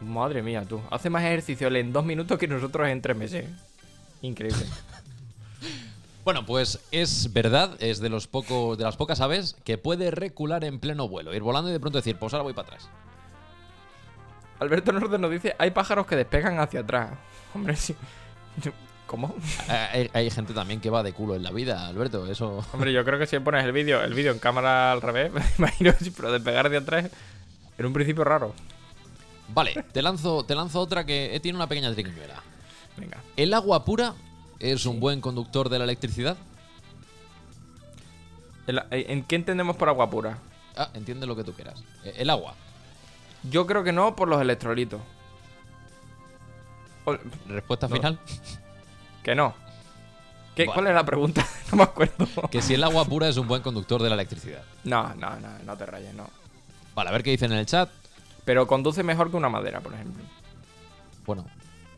Madre mía, tú. Hace más ejercicio en dos minutos que nosotros en tres meses. Increíble. Bueno, pues es verdad, es de los pocos, de las pocas aves que puede recular en pleno vuelo, ir volando y de pronto decir, pues ahora voy para atrás. Alberto Norte nos dice: hay pájaros que despegan hacia atrás. Hombre, sí. ¿Cómo? Eh, Hay, hay gente también que va de culo en la vida, Alberto, eso. Hombre, yo creo que si pones el vídeo el vídeo en cámara al revés, me imagino, pero despegar hacia atrás en un principio raro. Vale, te lanzo, te lanzo otra que eh, tiene una pequeña triquiñuela. Venga. ¿El agua pura es un buen conductor de la electricidad? El- ¿En qué entendemos por agua pura? Ah, entiende lo que tú quieras. Eh, El agua. Yo creo que no por los electrolitos. O- Respuesta No. final. que no. ¿Qué, Bueno. ¿Cuál es la pregunta? no me acuerdo. Que si el agua pura es un buen conductor de la electricidad. No, no, no, no te rayes, no. Vale, a ver qué dicen en el chat. Pero conduce mejor que una madera, por ejemplo. Bueno,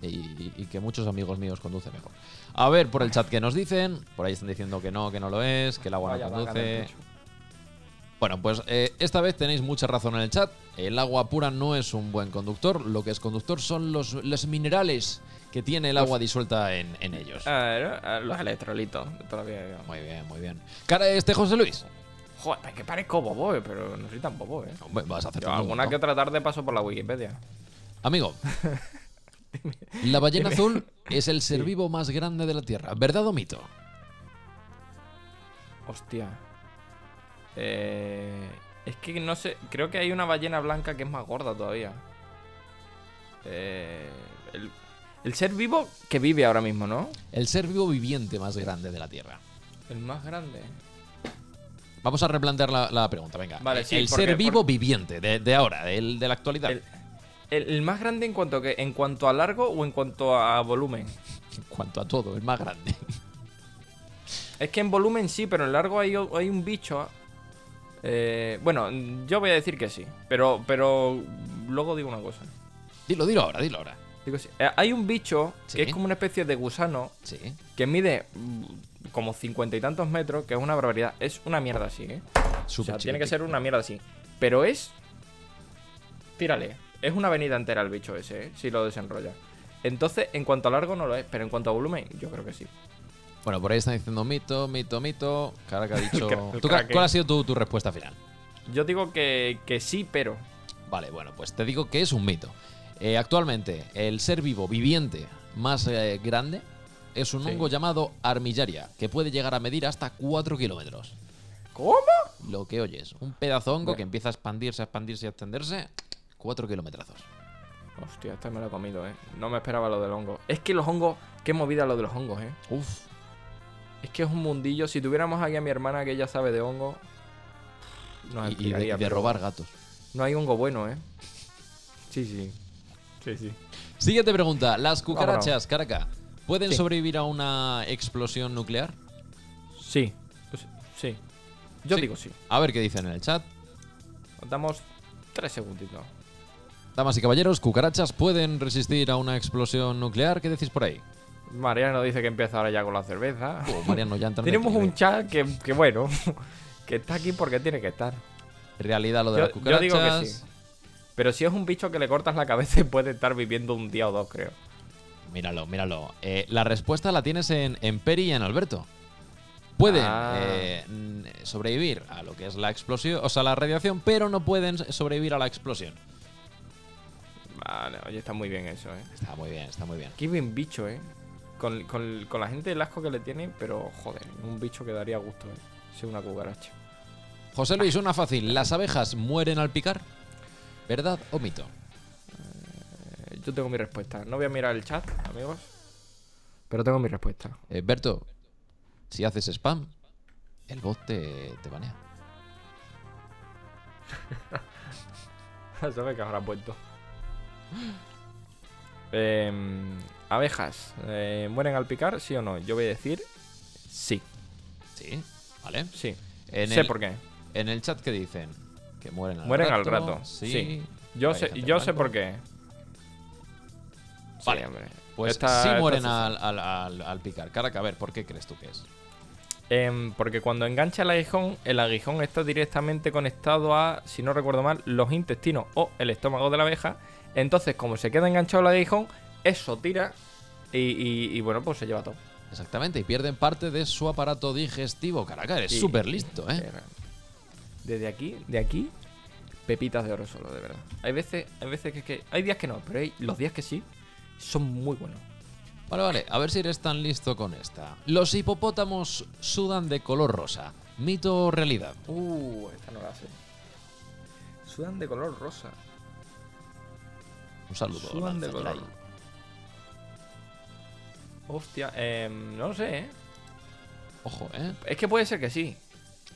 y, y que muchos amigos míos conducen mejor. A ver por el chat qué nos dicen. Por ahí están diciendo que no, que no lo es, que el agua Vaya no conduce. Bueno, pues eh, esta vez tenéis mucha razón en el chat. El agua pura no es un buen conductor. Lo que es conductor son los, los minerales que tiene el agua disuelta en, en ellos. Ah, ah, los electrolitos de toda la vida. digamos. Muy bien, muy bien. Cara este José Luis. Joder, es que parezco bobo, eh, pero no soy tan bobo, eh. Hombre, vas a hacer Yo alguna que otra tarde paso por la Wikipedia. Amigo, la ballena azul es el ser vivo más grande de la Tierra. ¿Verdad o mito? Hostia. Eh, es que no sé, creo que hay una ballena blanca que es más gorda todavía. Eh, el, el ser vivo que vive ahora mismo, ¿no? El ser vivo viviente más grande de la Tierra. El más grande. Vamos a replantear la, la pregunta, venga. Vale, sí, el porque- ser vivo viviente, de, de ahora, del- de la actualidad. El, el- el más grande en cuanto, a que, en cuanto a largo o en cuanto a volumen. En cuanto a todo, el más grande. Es que en volumen sí, pero en largo hay, hay un bicho. Eh, bueno, yo voy a decir que sí. Pero, pero luego digo una cosa. Dilo, dilo ahora, dilo ahora. Digo sí. Eh, hay un bicho Sí. que es como una especie de gusano Sí. que mide mm, como cincuenta y tantos metros, que es una barbaridad. Es una mierda así, ¿eh? O sea, tiene que ser una mierda así. Pero es. Tírale. Es una avenida entera el bicho ese, ¿eh? Si lo desenrolla. Entonces, en cuanto a largo no lo es, pero en cuanto a volumen, yo creo que sí. Bueno, por ahí están diciendo mito, mito, mito. Cara que ha dicho. cra- el ¿Tú, ca- crack, ¿Cuál ha sido tu, tu respuesta final? Yo digo que, que sí, pero. Vale, bueno, pues te digo que es un mito. Eh, actualmente, el ser vivo viviente más eh, grande es un Sí. hongo llamado armillaria, que puede llegar a medir hasta 4 kilómetros. ¿Cómo? Lo que oyes, un pedazo hongo Bueno. que empieza a expandirse, a expandirse y a extenderse, 4 kilómetros. Hostia, este me lo he comido, ¿eh? No me esperaba lo del hongo. Es que los hongos. Qué movida lo de los hongos, ¿eh? Uf, Es que es un mundillo. Si tuviéramos aquí a mi hermana que ella sabe de hongo. Nos y, y de, robar gatos. No hay hongo bueno, ¿eh? Sí, sí. Sí, sí. Siguiente pregunta. ¿Las cucarachas, Caraca, pueden Sí. sobrevivir a una explosión nuclear? Sí. Pues, sí. Yo Sí. digo sí. A ver qué dicen en el chat. Nos damos tres segunditos. Damas y caballeros, ¿cucarachas pueden resistir a una explosión nuclear? ¿Qué decís por ahí? Mariano dice que empieza ahora ya con la cerveza. Oh, Mariano, ya Tenemos un chat que, que bueno, que está aquí porque tiene que estar. realidad lo de Yo, las yo cucarachas. digo que sí. Pero si es un bicho que le cortas la cabeza puede estar viviendo un día o dos, creo. Míralo, míralo. Eh, la respuesta la tienes en, en Peri y en Alberto. Pueden Ah. eh, sobrevivir a lo que es la explosión, o sea, la radiación, pero no pueden sobrevivir a la explosión. Vale, oye, está muy bien eso, eh. Está muy bien, está muy bien. Qué bien bicho, eh. Con, con- con la gente el asco que le tiene, pero joder, un bicho que daría gusto, eh. Ser una cucaracha. José Luis, una fácil. ¿Las abejas mueren al picar? ¿Verdad o mito? Eh, yo tengo mi respuesta. No voy a mirar el chat, amigos. Pero tengo mi respuesta. Eh, Berto, si haces spam, el bot te, te banea. ¿Sabes que habrá puesto? Em, abejas, eh, ¿mueren al picar? ¿Sí o no? Yo voy a decir sí. Sí, ¿vale? Sí. En sé el, por qué. En el chat que dicen que mueren al Mueren rato. al rato, Sí. sí. Yo sé, yo sé por qué. Sí, Vale. hombre. Pues Esta- sí mueren sí. al, al, al- al picar. Caraca, a ver, ¿por qué crees tú que es? Em, porque cuando engancha el aguijón, el aguijón está directamente conectado a, si no recuerdo mal, los intestinos o el estómago de la abeja. Entonces, como se queda enganchado el aguijón, eso tira y, y- y, bueno, pues se lleva todo. Exactamente, y pierden parte de su aparato digestivo. Caraca, eres súper listo, ¿eh? Desde aquí, de aquí, pepitas de oro solo, de verdad. Hay veces, hay veces que, que- hay días que no, pero hay los días que sí son muy buenos. Vale, vale, a ver si eres tan listo con esta. Los hipopótamos sudan de color rosa. ¿Mito o realidad? Uh, esta no la sé. Sudan de color rosa. Un saludo. Sudan de color. Hostia, em, no lo sé, ¿eh? Ojo, ¿eh? Es que puede ser que sí.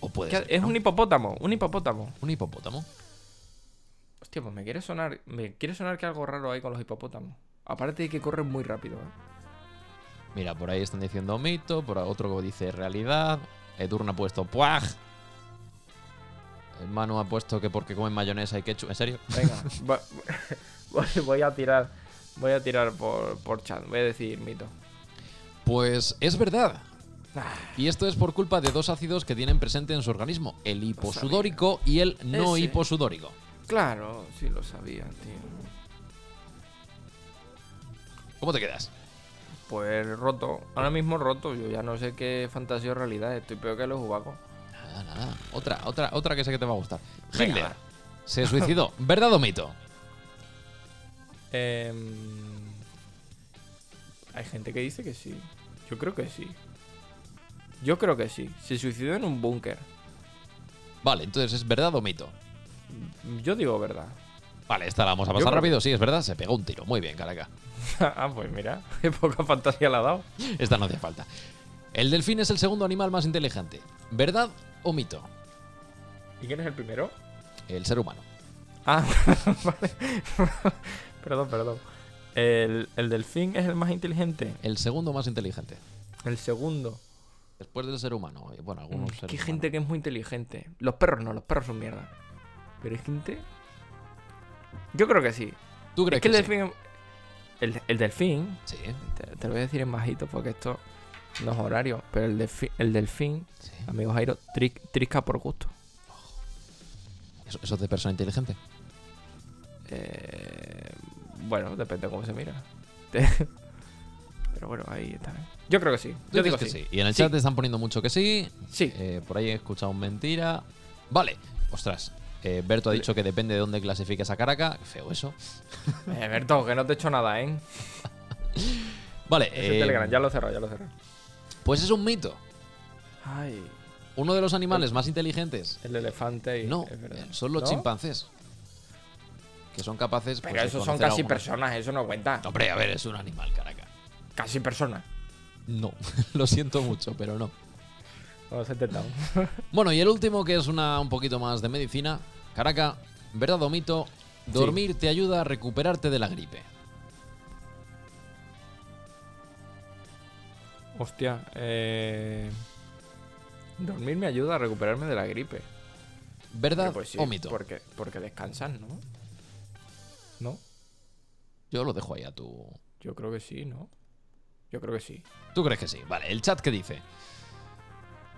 O puede Que ser. es ¿no? un hipopótamo, un hipopótamo. Un hipopótamo. Hostia, pues me quiere sonar. Me quiere sonar que algo raro hay con los hipopótamos. Aparte de que corren muy rápido, ¿eh? Mira, por ahí están diciendo mito, por ahí otro dice realidad. Edurne ha puesto puaj. El Manu ha puesto que porque comen mayonesa y ketchup. ¿En serio? Venga, voy, voy- a tirar. Voy a tirar por, por chat. Voy a decir mito. Pues es verdad. Ah, Y esto es por culpa de dos ácidos que tienen presente en su organismo: el hiposudórico y el no Ese. hiposudórico. claro, sí lo sabía, tío. ¿Cómo te quedas? Pues roto. Ahora mismo roto. Yo ya no sé qué fantasía o realidad. Estoy peor que los jubacos. Nada, nada. Otra, otra, otra que sé que te va a gustar. Hitler se suicidó. ¿Verdad o mito? Em, hay gente que dice que sí. Yo creo que sí. Yo creo que sí. Se suicidó en un búnker. Vale, entonces es verdad o mito. Yo digo verdad. Vale, esta la vamos a pasar creo- rápido. Sí, es verdad, se pegó un tiro. Muy bien, caraca. ah, pues mira, qué poca fantasía le ha dado. Esta no hacía falta. El delfín es el segundo animal más inteligente. ¿Verdad o mito? ¿Y quién es el primero? El ser humano. Ah, vale. Perdón, perdón. El, el delfín es el más inteligente. El segundo más inteligente. El segundo. Después del ser humano. Bueno, algunos Mm, seres Qué humanos. gente que es muy inteligente. Los perros no, los perros son mierda. Pero hay gente. Yo creo que sí. ¿Tú crees Es que el sí? delfín. El, el delfín. Sí, Te, te lo voy a decir en bajito porque esto no es horario. Pero el, delfi- el delfín, sí. amigo Jairo, tri- trisca por gusto. Eso, eso es de persona inteligente. Eh, bueno, depende de cómo se mira. Pero bueno, ahí está. Yo creo que sí. Yo digo que sí. sí. Y en el Sí. chat te están poniendo mucho que sí. Sí. Eh, por ahí he escuchado un mentira. Vale. Ostras. eh, Berto ha dicho que depende de dónde clasifiques a Caracas. Qué Feo eso. Eh, Berto, que no te he hecho nada, ¿eh? Vale. Ese eh, Telegram, ya lo cerrado, ya lo cerrado. pues es un mito. Ay, Uno de los animales más inteligentes. el elefante y. No, es verdad. eh, son los ¿No? chimpancés. Que son capaces. pues, Pero de esos son casi personas, eso no cuenta. No, Hombre, a ver, es un animal, Caracas. Casi personas. No, lo siento mucho, pero no. Vamos a intentar. Bueno, y el último, que es una un poquito más de medicina. Caraca, ¿verdad o mito? Dormir te ayuda a recuperarte de la gripe. Hostia, eh. Dormir me ayuda a recuperarme de la gripe. ¿Verdad Pues sí, o mito? Porque, porque descansan, ¿no? ¿No? Yo lo dejo ahí a tu. Yo creo que sí, ¿no? Yo creo que sí. ¿Tú crees que sí? Vale, el chat, ¿qué dice?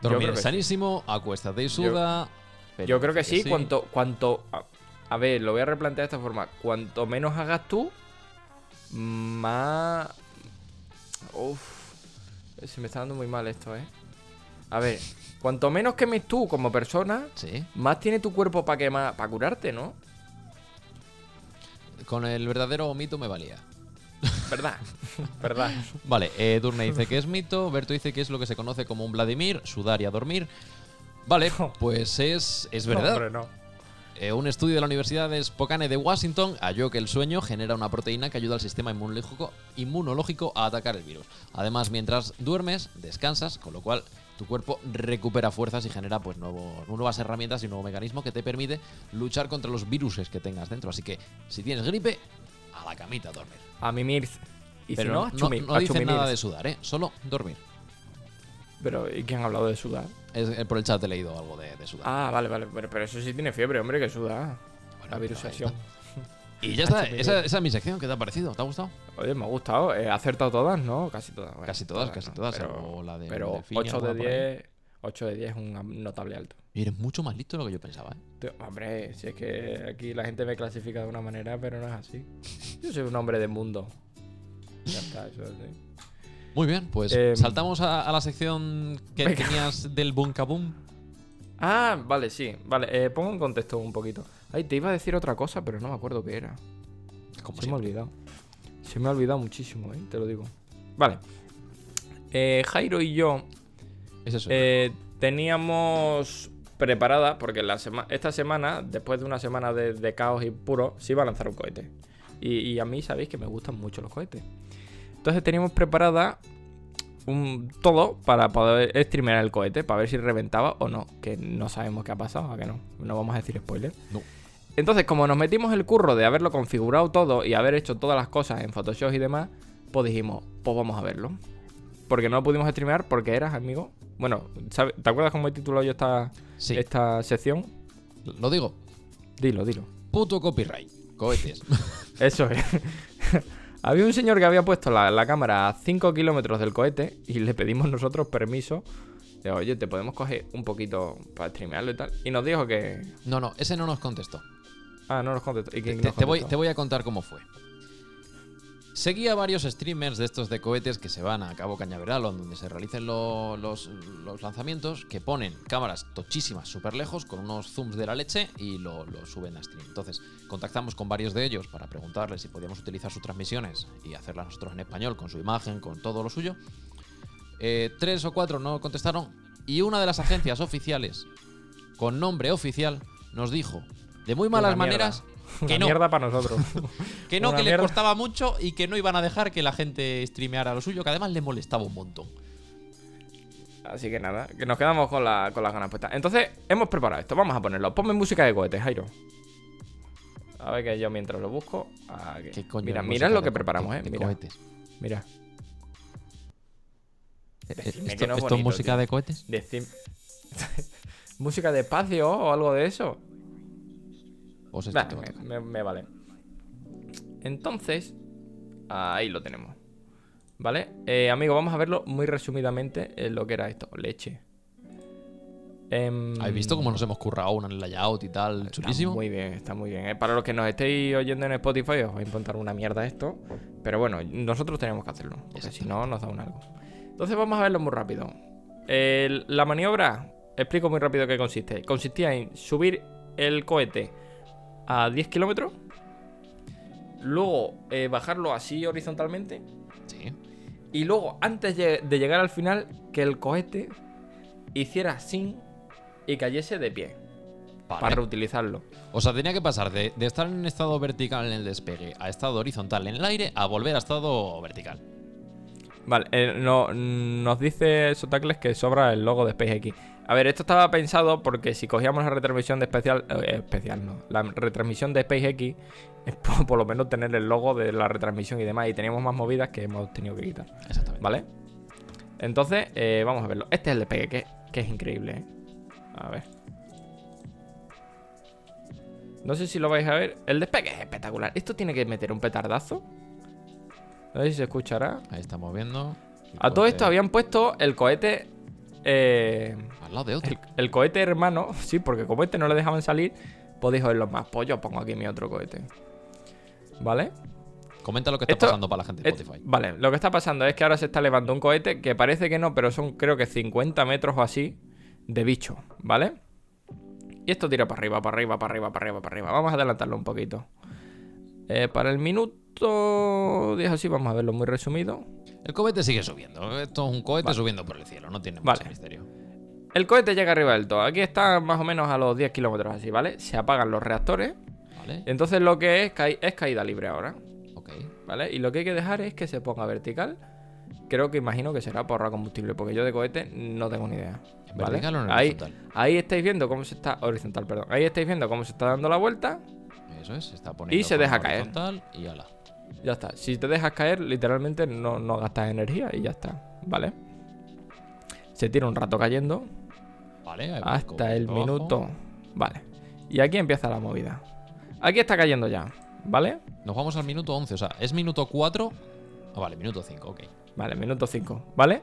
Dormir que sí. sanísimo, acuéstate y suda. Yo creo que dice sí, cuanto, cuanto. A, a ver, lo voy a replantear de esta forma. Cuanto menos hagas tú, más. Uf. Se me está dando muy mal esto, ¿eh? A ver, cuanto menos quemes tú como persona, Sí. más tiene tu cuerpo para quemar, para curarte, ¿no? Con el verdadero mito me valía. ¿Verdad? ¿Verdad? Vale, eh, Durne dice que es mito, Berto dice que es lo que se conoce como un Vladimir, sudar y a dormir. Vale, pues es, es verdad. Hombre, no. Eh, un estudio de la Universidad de Spokane de Washington halló que el sueño genera una proteína que ayuda al sistema inmunológico, inmunológico a atacar el virus. Además, mientras duermes, descansas, con lo cual tu cuerpo recupera fuerzas y genera pues nuevos, nuevas herramientas y un nuevo mecanismo que te permite luchar contra los viruses que tengas dentro. Así que si tienes gripe, a la camita a dormir. A mimir. Y Pero si no, a no, chumir- no a dice chumimir. nada de sudar, ¿eh? Solo dormir. Pero, ¿y quién ha hablado de sudar? Es- eh, por el chat he leído algo de, de sudar. Ah, vale, vale. Pero, pero eso sí tiene fiebre, hombre, que suda. Bueno, la virusación. Y ya está, esa, esa es mi sección. ¿Qué te ha parecido? ¿Te ha gustado? Oye, me ha gustado. He acertado todas, ¿no? Casi todas. bueno, Casi todas, casi no, todas, Pero, la de pero y 8 de alguna por ahí. 10. 8 de 10 es un notable alto. Y eres mucho más listo de lo que yo pensaba, ¿eh? Hombre, si es que aquí la gente me clasifica de una manera, pero no es así. Yo soy un hombre de mundo. Ya está, eso es así. Muy bien, pues Em, saltamos a, a la sección que venga. tenías del Bunkaboom. Ah, vale, sí. Vale, eh, pongo en contexto un poquito. Ay, te iba a decir otra cosa, pero no me acuerdo qué era. Como Se me ha olvidado. Se me ha olvidado muchísimo, ¿eh? Te lo digo. Vale. Eh, Jairo y yo Es eso. eh, teníamos preparada, porque la sema- esta semana, después de una semana de, de caos y puro, se iba a lanzar un cohete. Y, y a mí sabéis que me gustan mucho los cohetes. Entonces teníamos preparada un, todo para poder streamear el cohete, para ver si reventaba o no. Que no sabemos qué ha pasado, ¿a que no? No vamos a decir spoiler. No. Entonces, como nos metimos el curro de haberlo configurado todo y haber hecho todas las cosas en Photoshop y demás, pues dijimos, pues vamos a verlo. Porque no lo pudimos streamear porque eras, amigo. Bueno, ¿sabe- ¿te acuerdas cómo he titulado yo esta, sí, esta sección? lo digo. Dilo, dilo. Puto copyright. Cohetes. Eso es. había un señor que había puesto la, la cámara a 5 kilómetros del cohete y le pedimos nosotros permiso. De, oye, te podemos coger un poquito para streamearlo y tal. Y nos dijo que. no, no, ese no nos contestó. Ah, no nos contestó. ¿Y voy, te voy a contar cómo fue. Seguía varios streamers de estos de cohetes que se van a Cabo Cañaveral, donde se realicen lo- los, los lanzamientos, que ponen cámaras tochísimas súper lejos con unos zooms de la leche y lo, lo suben a stream. Entonces, contactamos con varios de ellos para preguntarles si podíamos utilizar sus transmisiones y hacerlas nosotros en español, con su imagen, con todo lo suyo. Eh, tres o cuatro no contestaron y una de las agencias oficiales, con nombre oficial, nos dijo, de muy malas Una Una no. mierda para nosotros. Que no, Una que les mierda. costaba mucho y que no iban a dejar que la gente streameara lo suyo, que además le molestaba un montón. Así que nada, que nos quedamos con, la, con las ganas puestas. Entonces, hemos preparado esto. Vamos a ponerlo. Ponme música de cohetes, Jairo. A ver que yo mientras lo busco. aquí. ¿Qué coño Mira, mira lo que preparamos, de- eh. de Mira, cohetes? mira. Eh, ¿Esto, que no es esto es música tío. de cohetes? Música de espacio o algo de eso. Pues esto Bah, te va a me, tocar. me- me vale. Entonces, ahí lo tenemos. ¿Vale? Eh, amigo, vamos a verlo muy resumidamente en lo que era esto. Leche. Em, ¿Habéis visto cómo nos hemos currado un layout y tal? Está Chulísimo. muy bien, está muy bien. ¿eh? Para los que nos estéis oyendo en Spotify, os va a importar una mierda esto. Pero bueno, nosotros tenemos que hacerlo. Porque si no, nos da un algo. Entonces vamos a verlo muy rápido. El- la maniobra, explico muy rápido qué consiste. Consistía en subir el cohete a 10 kilómetros. Luego eh, bajarlo así horizontalmente. Sí. Y luego, antes de de llegar al final, que el cohete hiciera sin y cayese de pie. Vale. Para reutilizarlo. O sea, tenía que pasar de, de estar en estado vertical en el despegue a estado horizontal en el aire a volver a estado vertical. Vale, eh, no, nos dice Sotacles que sobra el logo de SpaceX. A ver, esto estaba pensado porque si cogíamos la retransmisión de especial. eh, especial, no. La retransmisión de SpaceX es por, por lo menos tener el logo de la retransmisión y demás. Y teníamos más movidas que hemos tenido que quitar. Exactamente. ¿Vale? Entonces, eh, vamos a verlo. Este es el despegue, que, que es increíble, ¿eh? A ver. No sé si lo vais a ver. El despegue es espectacular. Esto tiene que meter un petardazo. No sé si se escuchará. Ahí estamos viendo. A todo esto habían puesto el cohete. Eh, Al lado de otro. el, el cohete hermano, sí, porque como este no le dejaban salir, podéis oírlos más. Pues yo pongo aquí mi otro cohete. ¿Vale? Comenta lo que está esto- pasando para la gente de Spotify. vale, lo que está pasando es que ahora se está levantando un cohete que parece que no, pero son creo que 50 metros o así de bicho, ¿vale? Y esto tira para arriba, para arriba, para arriba, para arriba, para arriba. Vamos a adelantarlo un poquito. Eh, para el minuto 10 así, vamos a verlo muy resumido. El cohete sigue subiendo. Esto es un cohete Vale. subiendo por el cielo. No tiene Vale. mucho misterio. El cohete llega arriba del todo. Aquí está más o menos a los 10 kilómetros así, ¿vale? Se apagan los reactores. Vale. Entonces lo que es, caí- es caída libre ahora, Ok. ¿vale? Y lo que hay que dejar es que se ponga vertical. Creo que imagino que será por ahorrar combustible, porque yo de cohete no tengo ni idea. ¿En ¿vale? vertical o en ahí, horizontal? ahí estáis viendo cómo se está. Horizontal, perdón. Ahí estáis viendo cómo se está dando la vuelta. Eso es. Se está poniendo. se forma deja caer. horizontal Y ala. Ya está. Si te dejas caer, literalmente no, no gastas energía y ya está. ¿Vale? Se tira un rato cayendo. Vale. Hasta el minuto. Vale. Y aquí empieza la movida. Aquí está cayendo ya. ¿Vale? Nos vamos al minuto 11. O sea, es minuto 4. Ah, vale, minuto 5. Ok. Vale, minuto 5. ¿Vale?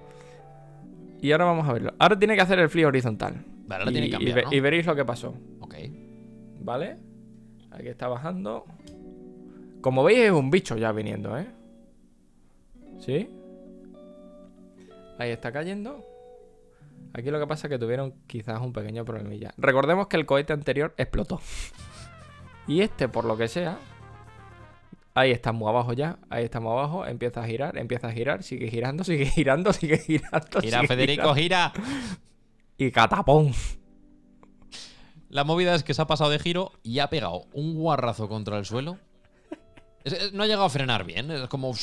Y ahora vamos a verlo. Ahora tiene que hacer el flip horizontal. Vale, ahora y, tiene que y cambiar. ve- ¿no? y veréis lo que pasó. Ok. ¿Vale? Aquí está bajando. Como veis, es un bicho ya viniendo, ¿eh? ¿Sí? Ahí está cayendo. Aquí lo que pasa es que tuvieron quizás un pequeño problemilla. Recordemos que el cohete anterior explotó. Y este, por lo que sea. Ahí está muy abajo ya. Ahí está muy abajo. Empieza a girar, empieza a girar. Sigue girando, sigue girando, sigue girando. Gira, sigue Federico, girando. gira. Y catapón. La movida es que se ha pasado de giro y ha pegado un guarrazo contra el suelo. No ha llegado a frenar bien. Es como.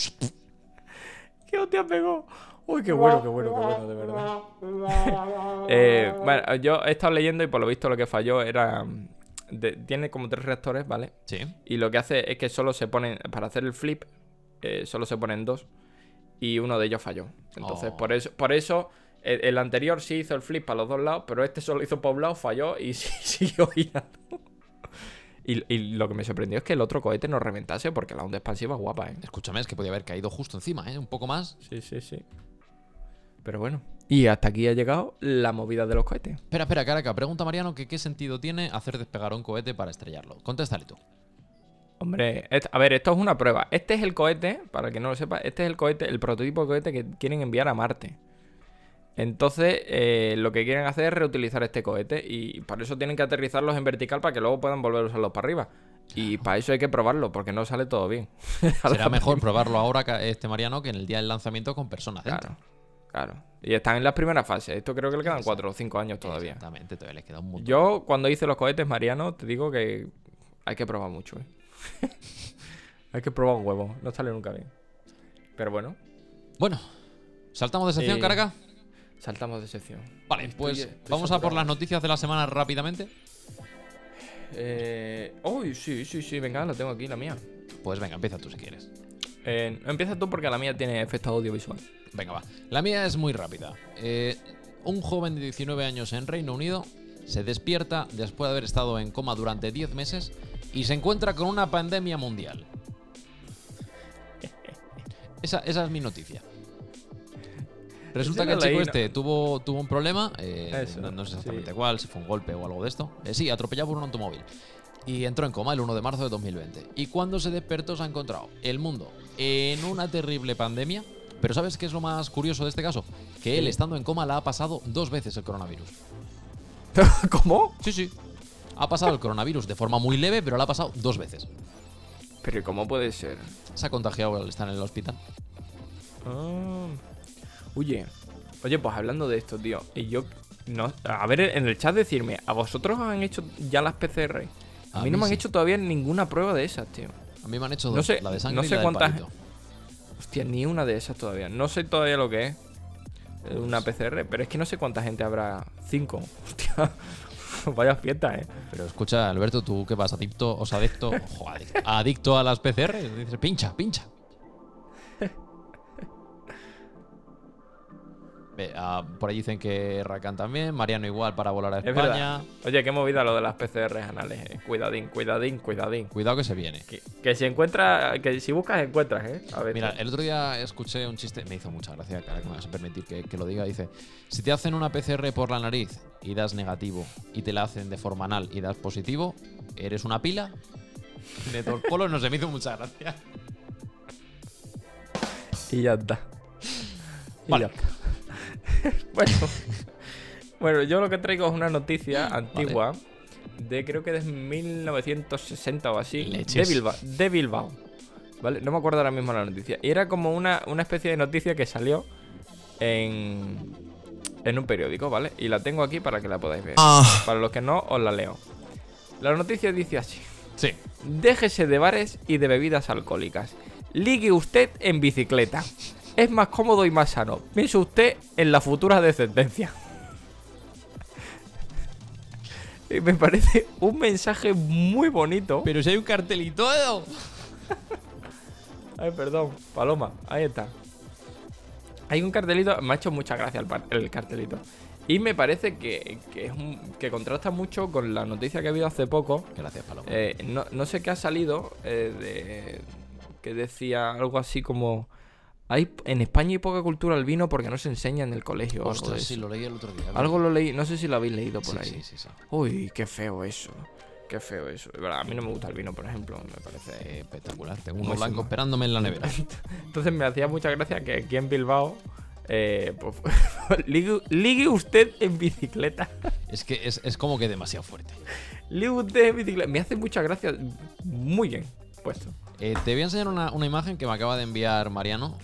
¿Qué hostia pegó? Uy, qué bueno, qué bueno, qué bueno, de verdad. Eh, bueno, yo he estado leyendo y por lo visto lo que falló era. mm, de- tiene como tres reactores, ¿vale? Sí. Y lo que hace es que solo se ponen. Para hacer el flip, eh, solo se ponen dos. Y uno de ellos falló. Entonces, Oh. por eso, por eso el, el anterior sí hizo el flip para los dos lados, pero este solo hizo por un lado, falló y sí- siguió girando. Y, y lo que me sorprendió es que el otro cohete no reventase porque la onda expansiva es guapa, ¿eh? Escúchame, es que podía haber caído justo encima, ¿eh? Un poco más. Sí, sí, sí. Pero bueno. Y hasta aquí ha llegado la movida de los cohetes. Espera, espera, caraca. Pregunta Mariano que qué sentido tiene hacer despegar un cohete para estrellarlo. Contéstale tú. Hombre, a ver, esto es una prueba. Este es el cohete, para que no lo sepa, este es el cohete, el prototipo de cohete que quieren enviar a Marte. Entonces, eh, lo que quieren hacer es reutilizar este cohete y por eso tienen que aterrizarlos en vertical para que luego puedan volver a usarlos para arriba. Y para eso hay que probarlo, porque no sale todo bien. Será mejor probarlo ahora, este Mariano, que en el día del lanzamiento con personas dentro. Claro, claro. Y están en las primeras fases. Esto creo que le quedan 4 o 5 años todavía. Exactamente, todavía les queda un montón. Yo, cuando hice los cohetes, Mariano, te digo que hay que probar mucho, ¿eh? hay que probar un huevo, no sale nunca bien. Pero bueno, Bueno, ¿saltamos de sección, Eh, Caraca? Saltamos de sección. Vale, Estoy- pues estoy vamos a por las noticias de la semana rápidamente. Eh... Uy, sí, sí, sí, venga, la tengo aquí, la mía. Pues venga, empieza tú si quieres. Eh, empieza tú porque la mía tiene efecto audiovisual. Venga, va. La mía es muy rápida. Eh, un joven de 19 años en Reino Unido se despierta después de haber estado en coma durante 10 meses y se encuentra con una pandemia mundial. Esa, esa es mi noticia. Resulta que el chico este tuvo, tuvo un problema, eh, Eso, no, no sé exactamente sí. cuál, si fue un golpe o algo de esto. Eh, sí, atropellado por un automóvil. Y entró en coma el 1 de marzo de 2020. Y cuando se despertó se ha encontrado el mundo en una terrible pandemia. Pero ¿sabes qué es lo más curioso de este caso? Que él, estando en coma, la ha pasado dos veces el coronavirus. ¿Cómo? Sí, sí. Ha pasado el coronavirus de forma muy leve, pero la ha pasado dos veces. Pero ¿y ¿cómo puede ser? Se ha contagiado al estar en el hospital. Ah. Oye, oye, pues hablando de esto, tío, y yo no, a ver en el chat decirme, ¿a vosotros han hecho ya las PCR? A, A mí no me han hecho todavía ninguna prueba de esas, tío. A mí me han hecho dos, No sé- la de sangre no y sé la del cuántas- palito. Hostia, ni una de esas todavía. No sé todavía lo que es eh, una PCR, pero es que no sé cuánta gente habrá. Cinco. Hostia. Vaya fiesta, eh. Pero escucha, Alberto, ¿tú qué vas? ¿Adicto o adicto? Ojo, adicto, adicto a las PCR? Dices, pincha, pincha. Ah, por ahí dicen que Rakan también, Mariano igual para volar a Es España. Oye, qué movida lo de las PCR anales, eh. Cuidadín, cuidadín, cuidadín. Cuidado que se viene. Que, que si encuentra, que si buscas encuentras, eh. A ver. Mira, el otro día escuché un chiste, me hizo mucha gracia, cara, que me vas a permitir que, que lo diga. Dice: Si te hacen una PCR por la nariz y das negativo, y te la hacen de forma anal y das positivo, ¿eres una pila? Me tocó lo no se me hizo mucha gracia. Y ya está. Y Vale. ya está. bueno. bueno, yo lo que traigo es una noticia antigua de creo que de 1960 o así. De. Bilbao, de Bilbao. ¿Vale? No me acuerdo ahora mismo la noticia. Y era como una, una especie de noticia que salió en, en un periódico, ¿vale? Y la tengo aquí para que la podáis ver. Para los que no, os la leo. La noticia dice así. Sí. Déjese de bares y de bebidas alcohólicas. Ligue usted en bicicleta. Es más cómodo y más sano. Piense usted en la futura descendencia. Y me parece un mensaje muy bonito. Pero si hay un cartelito. Ay, perdón, Paloma, ahí está. Hay un cartelito, me ha hecho mucha gracia el, cartelito. Y me parece que, que, es un- que contrasta mucho con la noticia que ha habido hace poco. Gracias, Paloma. Eh, no, no sé qué ha salido eh, de, que decía algo así como hay en España hay poca cultura al vino porque no se enseña en el colegio. algo, Ostras, de sí, eso. lo leí el otro día. Algo lo leí, no sé si lo habéis leído por Sí, ahí. sí, sí, sí. Uy, qué feo eso. Qué feo eso. A mí no me gusta el vino, por ejemplo. Me parece. Espectacular. Tengo uno blanco esperándome en la nevera. Entonces me hacía mucha gracia que aquí en Bilbao. Eh, pues, ligue, ligue usted en bicicleta. es que es, es como que demasiado fuerte. Ligue usted en bicicleta. Me hace mucha gracia. Muy bien puesto. Eh, te voy a enseñar una, una imagen que me acaba de enviar Mariano.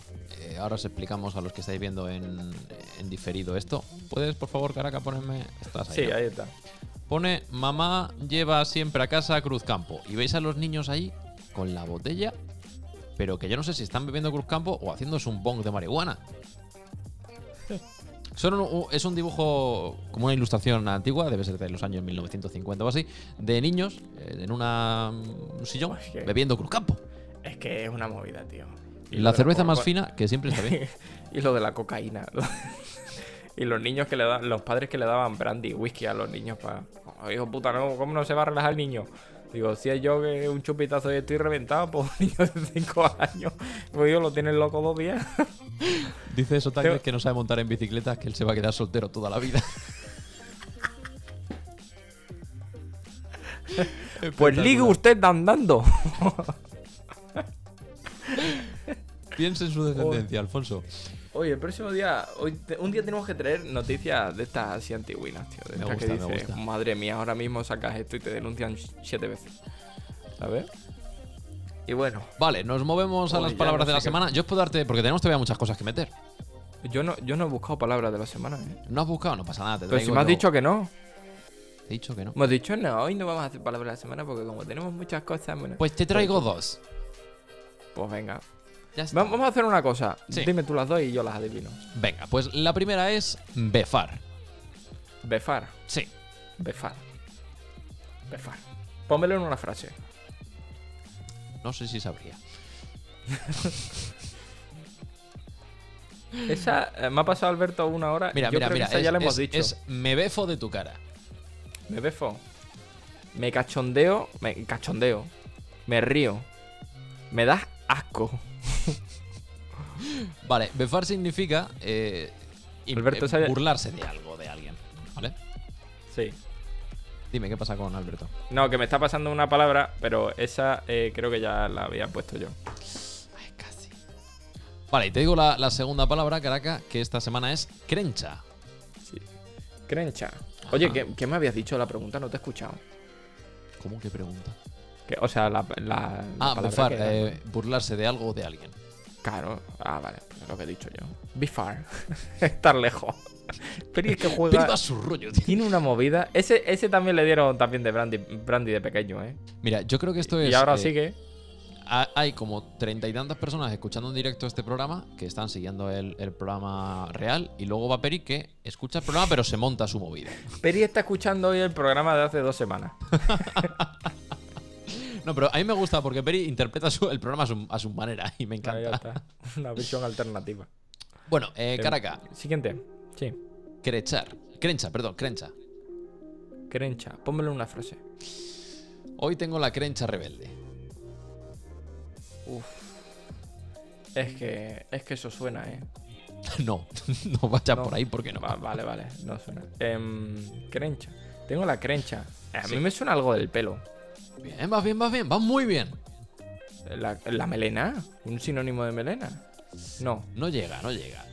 Eh, ahora os explicamos a los que estáis viendo en, en diferido esto. ¿Puedes, por favor, Caraca, ponerme? Estás ahí. Sí, ¿no? ahí está. Pone, mamá lleva siempre a casa Cruzcampo. Y veis a los niños ahí con la botella, pero que yo no sé si están bebiendo Cruzcampo o haciéndose un bong de marihuana. Son un- es un dibujo, como una ilustración antigua, debe ser de los años 1950 o así, de niños eh, en una, un sillón bebiendo Cruzcampo. Es que es una movida, tío. Y La cerveza más fina, que siempre está bien. y lo de la cocaína. y los niños que le dan, los padres que le daban brandy y whisky a los niños para. hijo puta, no, ¿cómo no se va a relajar el niño? Digo, si es yo que un chupitazo y estoy reventado, pues un niño de 5 años, pues yo lo tienen loco dos días. Dice eso Tengo- que no sabe montar en bicicleta, que él se va a quedar soltero toda la vida. Pues ligue usted andando. Piensa en su descendencia, Alfonso. Oye, el próximo día, hoy te- un día tenemos que traer noticias de estas así antiguinas, tío. De Me estas que me dices, madre mía, ahora mismo sacas esto y te denuncian siete veces. ¿Sabes? Y bueno, Vale, nos movemos a las palabras no de la qué- semana. Yo os puedo darte, porque tenemos todavía muchas cosas que meter. yo no, yo no he buscado palabras de la semana, ¿eh? No has buscado, no pasa nada. Te Pero si me has dicho que no. He dicho que no. Hemos dicho no, hoy no vamos a hacer palabras de la semana porque como tenemos muchas cosas, bueno, Pues te traigo dos. pues venga. Ya está. Va- Vamos a hacer una cosa. Sí. Dime tú las dos y yo las adivino. Venga, pues la primera es befar. Befar. Sí. Befar. Befar. Pónmelo en una frase. No sé si sabría. Esa eh, me ha pasado Alberto una hora. Mira, yo mira, creo que mira. esa Es, ya la hemos es- dicho. es me befo de tu cara. Me befo. Me cachondeo. Me cachondeo. Me río. Me das asco. Vale, befar significa eh, Alberto, eh, ¿sabe- burlarse de algo, de alguien. ¿Vale? Sí. Dime, ¿qué pasa con Alberto? No, que me está pasando una palabra, pero esa eh, creo que ya la había puesto yo. Ay, casi. Vale, y te digo la, la segunda palabra, Caraca, que esta semana es crencha. Crencha. Oye. ¿qué, qué me habías dicho la pregunta? No te he escuchado. ¿Cómo que pregunta? Que, o sea, la, Ah, era. eh, burlarse de algo o de alguien. Claro. Ah, vale. Pues lo que he dicho yo. Be far. Estar lejos. Pero es que juega... Pero su rollo, tío. Tiene una movida. Ese, ese también le dieron también de Brandy, Brandy de pequeño, ¿eh? Mira, yo creo que esto es. y ahora eh, sigue. ha- Hay como treinta y tantas personas escuchando en directo este programa que están siguiendo el, el programa real y luego va Peri que escucha el programa pero se monta su movida. Peri está escuchando hoy el programa de hace dos semanas. No, pero a mí me gusta porque Peri interpreta su- el programa a su, a su manera y me Ahí encanta. está. Una visión alternativa. Bueno, eh, Caraca, Siguiente. Sí. crechar. Crencha, perdón, crencha. Crencha. Pónmelo en una frase. Hoy tengo la crencha rebelde. Es que, es que eso suena, ¿eh? No, no vaya No. por ahí porque no. Va- vale, vale. No suena. Em, crencha. Tengo la crencha. A Sí. mí me suena algo del pelo. Bien, vas bien, vas bien, vas muy bien. La, la melena. Un sinónimo de melena. No. No llega, no llega.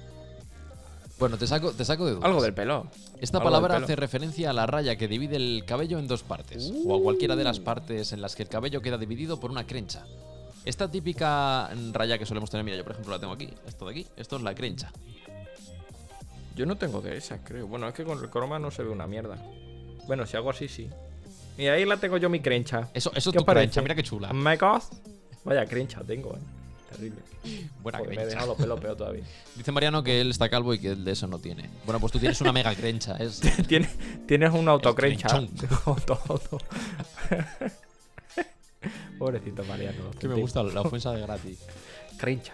Bueno, te saco, te saco de dudas. Algo del pelo. Esta algo palabra pelo. hace referencia a la raya que divide el cabello en dos partes, o a cualquiera de las partes en las que el cabello queda dividido por una crencha. Esta típica raya que solemos tener, mira, yo por ejemplo la tengo aquí, esto de aquí, esto es la crencha. Yo no tengo de esas, creo. Bueno, es que con el croma no se ve una mierda. Bueno, si hago así, sí. Y ahí la tengo yo mi crencha. Eso, eso es ¿Qué tu parece? crencha, mira qué chula. My God. Vaya crencha tengo, eh. Terrible. Buena Joder, me he dejado los pelos peor todavía. Dice Mariano que él está calvo y que él de eso no tiene. Bueno, pues tú tienes una mega crencha, es... tienes, tienes un autocrencha. Pobrecito Mariano. que me gusta la ofensa de gratis. Crencha.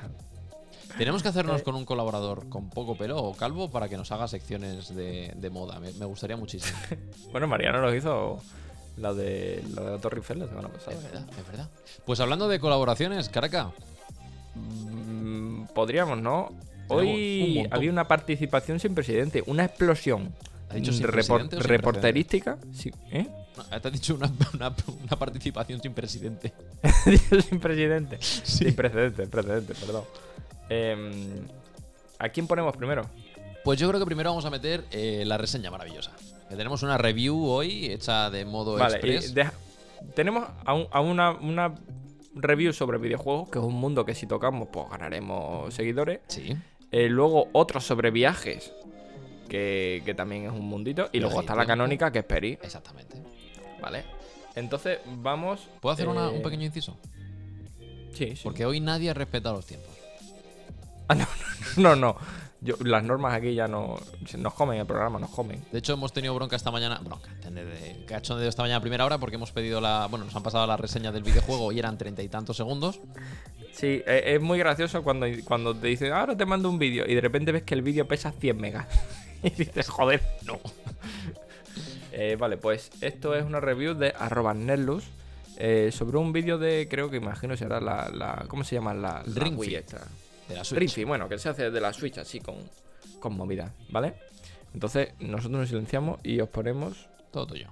Tenemos que Eh. hacernos con un colaborador con poco pelo o calvo para que nos haga secciones de, de moda. Me, me gustaría muchísimo. Bueno, Mariano nos hizo la de la de la Torre Eiffel la semana pasada. Es verdad, es verdad. Pues hablando de colaboraciones, Caraca, Mm, podríamos, ¿no? Un Hoy había una participación sin presidente, una explosión. ¿Ha dicho sin Repor- presidente o sin reporterística. Sí, ¿Eh? no, te has dicho una, una- una participación sin presidente. Sin presidente. Sin precedente, precedente, perdón. Em, ¿A quién ponemos primero? Pues yo creo que primero vamos a meter eh, la reseña maravillosa. Que tenemos una review hoy hecha de modo Vale, y express. deja- tenemos a, un- a una, una review sobre videojuegos, que es un mundo que si tocamos, pues ganaremos seguidores. Sí. Eh, luego otro sobre viajes, que, que también es un mundito. Y luego está la canónica, que es Peri. Exactamente. Vale. Entonces, vamos. ¿Puedo hacer una- eh, un pequeño inciso? Sí, sí. Porque hoy nadie ha respetado los tiempos. Ah, no, no, no. no. Yo, las normas aquí ya no. Nos comen el programa, nos comen. De hecho, hemos tenido bronca esta mañana. Bronca, entender, eh, cachondeo esta mañana a primera hora porque hemos pedido la. Bueno, nos han pasado la reseña del videojuego y eran treinta y tantos segundos. Sí, e- es muy gracioso cuando, cuando te dicen, ahora te mando un vídeo y de repente ves que el vídeo pesa 100 megas. y dices, joder, no. Eh, vale, pues esto es una review de arroba Nerlus eh, sobre un vídeo de, creo que imagino será la, la ¿cómo se llama? La, la Ring Wii Fit. De la Switch. Ring Fit, bueno, que se hace de la Switch así con, con movida, ¿vale? Entonces nosotros nos silenciamos y os ponemos... Todo tuyo.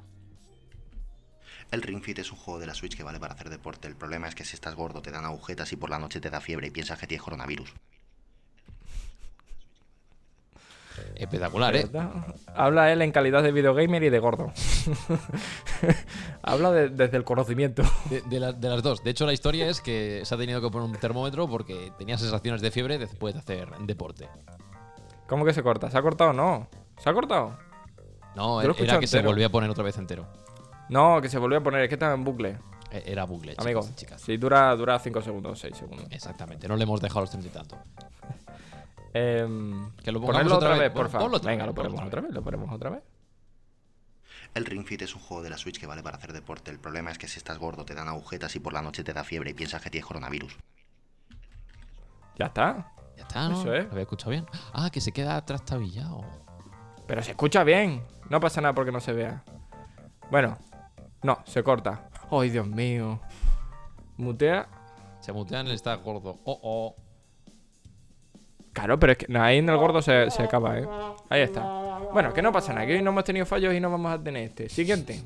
El Ring Fit es un juego de la Switch que vale para hacer deporte. El problema es que si estás gordo te dan agujetas y por la noche te da fiebre y piensas que tienes coronavirus. Espectacular, ¿eh? Habla él en calidad de videogamer y de gordo. Habla de- desde el conocimiento. De, de la- de las dos. De hecho, la historia es que se ha tenido que poner un termómetro porque tenía sensaciones de fiebre después de hacer deporte. ¿Cómo que se corta? ¿Se ha cortado o no? ¿Se ha cortado? No, Yo era que se volvía a poner otra vez entero. No, que se volvió a poner, es que estaba en bucle. E- Era bucle, chicos Amigo, chicas. sí, dura 5 segundos, 6 segundos. Exactamente, no le hemos dejado los treinta y tanto. Em, Que lo pongamos otra otra vez, vez, por favor. Venga, vez, lo ponemos otra vez, lo ponemos otra vez. El Ring Fit es un juego de la Switch que vale para hacer deporte. El problema es que si estás gordo te dan agujetas y por la noche te da fiebre y piensas que tienes coronavirus. Ya está. Ya está, ¿no? Eso es. ¿Lo había escuchado bien? Ah, que se queda trastabillado. Pero se escucha bien. No pasa nada porque no se vea. Bueno, no, se corta. Ay, Dios mío. Mutea. Se mutean, está gordo. Oh, oh. Claro, pero es que ahí en el gordo se, se acaba, ¿eh? Ahí está. Bueno, que no pasa nada, que hoy no hemos tenido fallos y no vamos a tener este. Siguiente.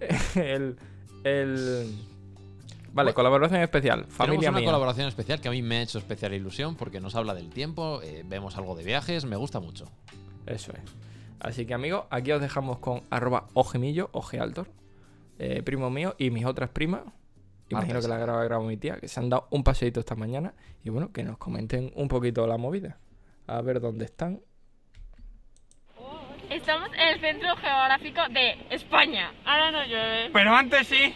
el. El. Vale, colaboración especial. Familia Tenemos una mía. colaboración especial que a mí me ha hecho especial ilusión porque nos habla del tiempo, eh, vemos algo de viajes, me gusta mucho. Eso es. Así que amigos, aquí os dejamos con arroba ogemillo, ojealtor, eh, primo mío y mis otras primas. Imagino que la graba graba mi tía, que se han dado un paseíto esta mañana. Y bueno, que nos comenten un poquito la movida. A ver dónde están. Estamos en el centro geográfico de España. Ahora no llueve. Pero antes sí.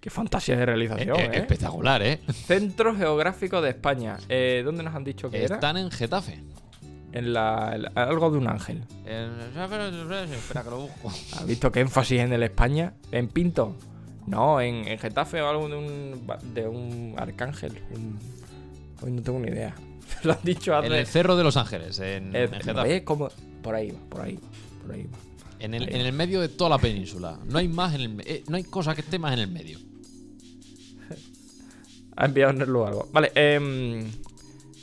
Qué fantasía de realización, Eh, eh, ¿eh? Espectacular, ¿eh? Centro geográfico de España. Eh, ¿Dónde nos han dicho que era? Están en Getafe. En la, algo de un ángel. Espera que lo busco. ¿Has visto qué énfasis en el España? ¿En Pinto? No, en, en Getafe o algo de un, de un arcángel. Un- Hoy no tengo ni idea. Lo han dicho hace... En el Cerro de los Ángeles, en, Eh, en Getafe. ¿ves cómo? Por ahí va, por ahí va, por ahí va. En el, en el medio de toda la península. No hay más en el eh, no hay cosa que esté más en el medio. Ha enviado Nerlu algo. Vale, em,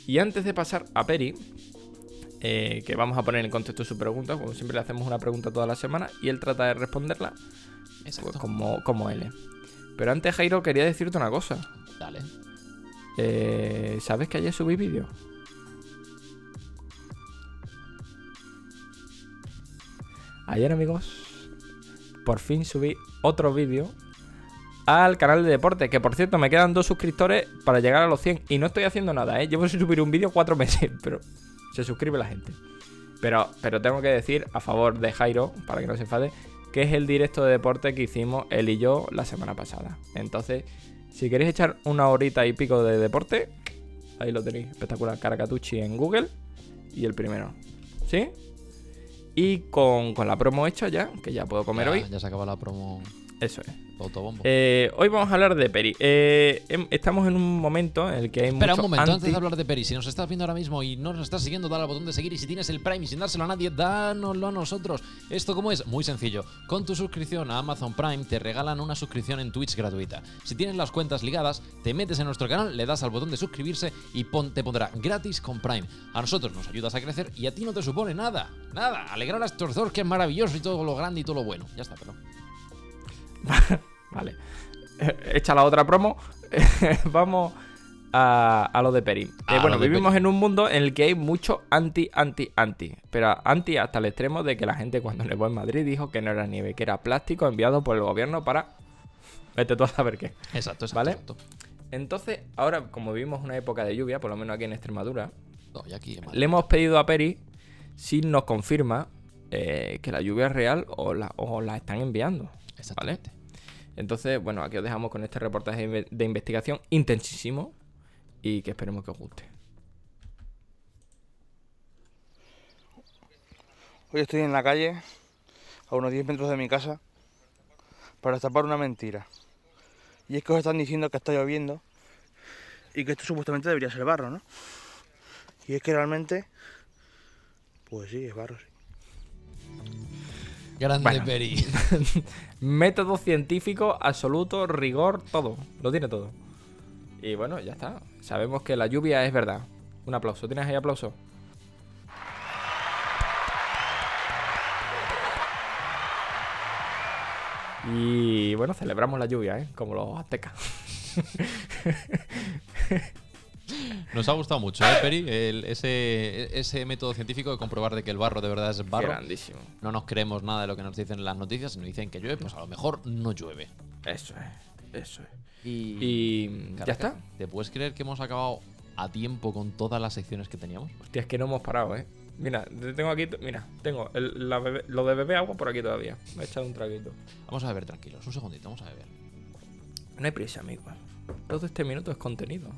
y antes de pasar a Peri, eh, que vamos a poner en contexto su pregunta, como siempre le hacemos una pregunta toda la semana y él trata de responderla Exacto. pues, como, como él. Pero antes, Jairo, quería decirte una cosa. Dale. Eh, ¿Sabes que ayer subí vídeo? Ayer, amigos, por fin subí otro vídeo al canal de deporte. Que por cierto, me quedan dos suscriptores para llegar a los 100. Y no estoy haciendo nada, ¿eh? Llevo sin subir un vídeo cuatro meses, pero se suscribe la gente. Pero, pero tengo que decir a favor de Jairo, para que no se enfade, que es el directo de deporte que hicimos él y yo la semana pasada. Entonces, si queréis echar una horita y pico de deporte, ahí lo tenéis. Espectacular. Caracatucci en Google y el primero. ¿Sí? Y con, con la promo hecha ya, que ya puedo comer ya, hoy. Ya se acaba la promo Eso es. Autobombo. Eh, hoy vamos a hablar de Peri. Eh, em- estamos en un momento en el que hay Espera un mucho momento, anti- antes de hablar de Peri, si nos estás viendo ahora mismo y no nos estás siguiendo, dale al botón de seguir y si tienes el Prime sin dárselo a nadie, dánoslo a nosotros. ¿Esto cómo es? Muy sencillo. Con tu suscripción a Amazon Prime te regalan una suscripción en Twitch gratuita. Si tienes las cuentas ligadas, te metes en nuestro canal, le das al botón de suscribirse y pon- te pondrá gratis con Prime. A nosotros nos ayudas a crecer y a ti no te supone nada. Nada. Alegrar a estos dos que es maravilloso y todo lo grande y todo lo bueno. Ya está, perdón. Vale. Echa la otra promo. Vamos a, a lo de Peri. Eh, bueno, vivimos Peri. en un mundo en el que hay mucho anti, anti, anti. Pero anti hasta el extremo de que la gente cuando nevó en Madrid dijo que no era nieve, que era plástico enviado por el gobierno para... Vete tú a saber qué. Exacto, exacto. ¿Vale? exacto. Entonces, ahora, como vivimos una época de lluvia, por lo menos aquí en Extremadura, No, y aquí, le hemos pedido a Peri si nos confirma eh, que la lluvia es real o la, o la están enviando. Exactamente. Entonces, bueno, aquí os dejamos con este reportaje de inve- de investigación intensísimo y que esperemos que os guste. Hoy estoy en la calle, a unos 10 metros de mi casa, para destapar una mentira. Y es que os están diciendo que está lloviendo y que esto supuestamente debería ser barro, ¿no? Y es que realmente, pues sí, es barro, sí. Grande Bueno. Peri. Método científico, absoluto, rigor, todo. Lo tiene todo. Y bueno, ya está. Sabemos que la lluvia es verdad. Un aplauso. ¿Tienes ahí aplauso? Y bueno, celebramos la lluvia, ¿eh? Como los aztecas. Nos ha gustado mucho, ¿eh, Peri? El- ese, ese método científico de comprobar de que el barro de verdad es barro. Grandísimo. No nos creemos nada de lo que nos dicen en las noticias. Si nos dicen que llueve, pues a lo mejor no llueve. Eso es, eso es. Y, Y ya está. ¿Te puedes creer que hemos acabado a tiempo con todas las secciones que teníamos? Hostia, es que no hemos parado, ¿eh? Mira, te- tengo aquí, mira, tengo el- la bebé- lo de beber agua por aquí todavía. Me he echado un traguito. Vamos a beber tranquilos, un segundito, vamos a beber. No hay prisa, amigo. Todo este minuto es contenido.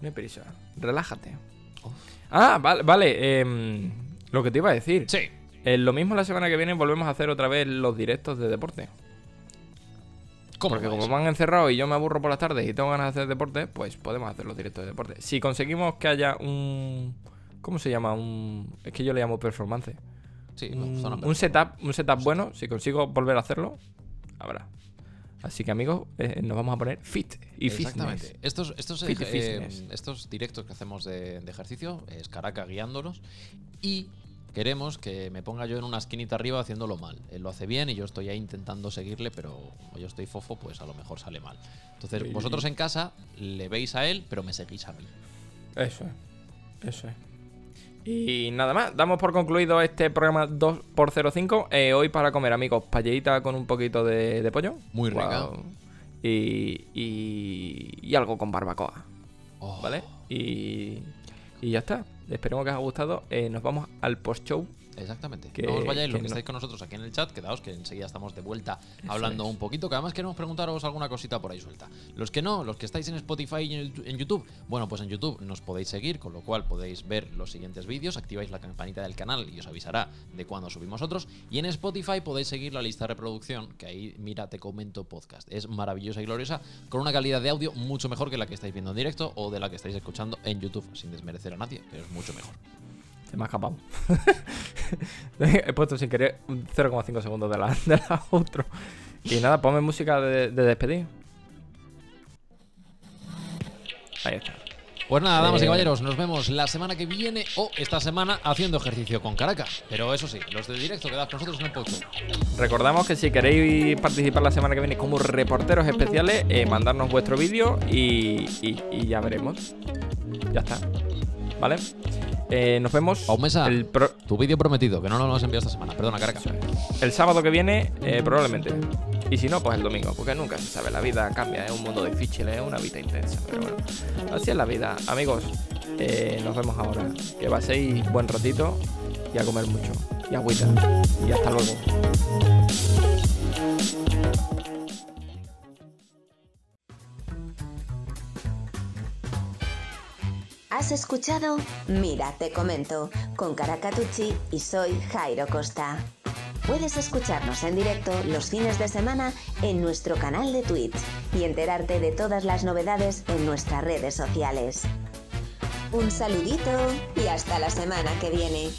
No hay prisa. Relájate. Ah, vale, vale. em, lo que te iba a decir. Sí. Eh, lo mismo la semana que viene volvemos a hacer otra vez los directos de deporte. ¿Cómo Porque como me han encerrado y yo me aburro por las tardes y tengo ganas de hacer deporte, pues podemos hacer los directos de deporte. Si conseguimos que haya un... ¿Cómo se llama? Un... Es que yo le llamo performance. Sí, un, un setup, un setup bueno, si consigo volver a hacerlo, habrá. Así que amigos, eh, nos vamos a poner fit y Exactamente. fitness. Estos, estos, Fit eh, fitness. estos directos que hacemos de, de ejercicio es Caraca guiándolos y queremos que me ponga yo en una esquinita arriba haciéndolo mal. Él lo hace bien y yo estoy ahí intentando seguirle, pero como yo estoy fofo, pues a lo mejor sale mal. Entonces, vosotros en casa le veis a él, pero me seguís a mí. Eso es. Eso es. Y nada más, damos por concluido este programa 2x05. Eh, hoy para comer, amigos, paelita con un poquito de, de pollo. Muy rica. Guau. Y, y, y algo con barbacoa, Oh, ¿vale? Y, y ya está. Esperemos que os haya gustado. Eh, nos vamos al post-show. Exactamente. Que- no os vayáis, los que que no- estáis con nosotros aquí en el chat, quedaos que enseguida estamos de vuelta hablando un poquito, que además queremos preguntaros alguna cosita por ahí suelta. Los que no, los que estáis en Spotify y en YouTube, bueno, pues en YouTube nos podéis seguir, con lo cual podéis ver los siguientes vídeos, activáis la campanita del canal y os avisará de cuando subimos otros. Y en Spotify podéis seguir la lista de reproducción, que ahí, mira, te comento podcast. Es maravillosa y gloriosa, con una calidad de audio mucho mejor que la que estáis viendo en directo o de la que estáis escuchando en YouTube, sin desmerecer a nadie, pero es mucho mejor. Se me ha escapado. He puesto sin querer un 0,5 segundos de la, de la outro. Y nada, ponme música de, de despedir. Ahí está. Pues nada, damas y Eh, caballeros, nos vemos la semana que viene o esta semana haciendo ejercicio con Caracas. Pero eso sí, los de directo quedad con nosotros en el podcast. Recordamos que si queréis participar la semana que viene como reporteros especiales, eh, mandarnos vuestro vídeo y, y- y ya veremos. Ya está. ¿Vale? Eh, nos vemos el, pro- tu vídeo prometido, que no nos lo has enviado esta semana. Perdona, Caracas. el sábado que viene, eh, probablemente. Y si no, pues el domingo, porque nunca se sabe. La vida cambia, es un mundo difícil, es una vida intensa. Pero bueno, así es la vida. Amigos, eh, nos vemos ahora. Que paséis buen ratito y a comer mucho. Y agüita. Y hasta luego. Has escuchado Mira, te comento con Caracatucci y soy Jairo Costa. Puedes escucharnos en directo los fines de semana en nuestro canal de Twitch y enterarte de todas las novedades en nuestras redes sociales. Un saludito y hasta la semana que viene.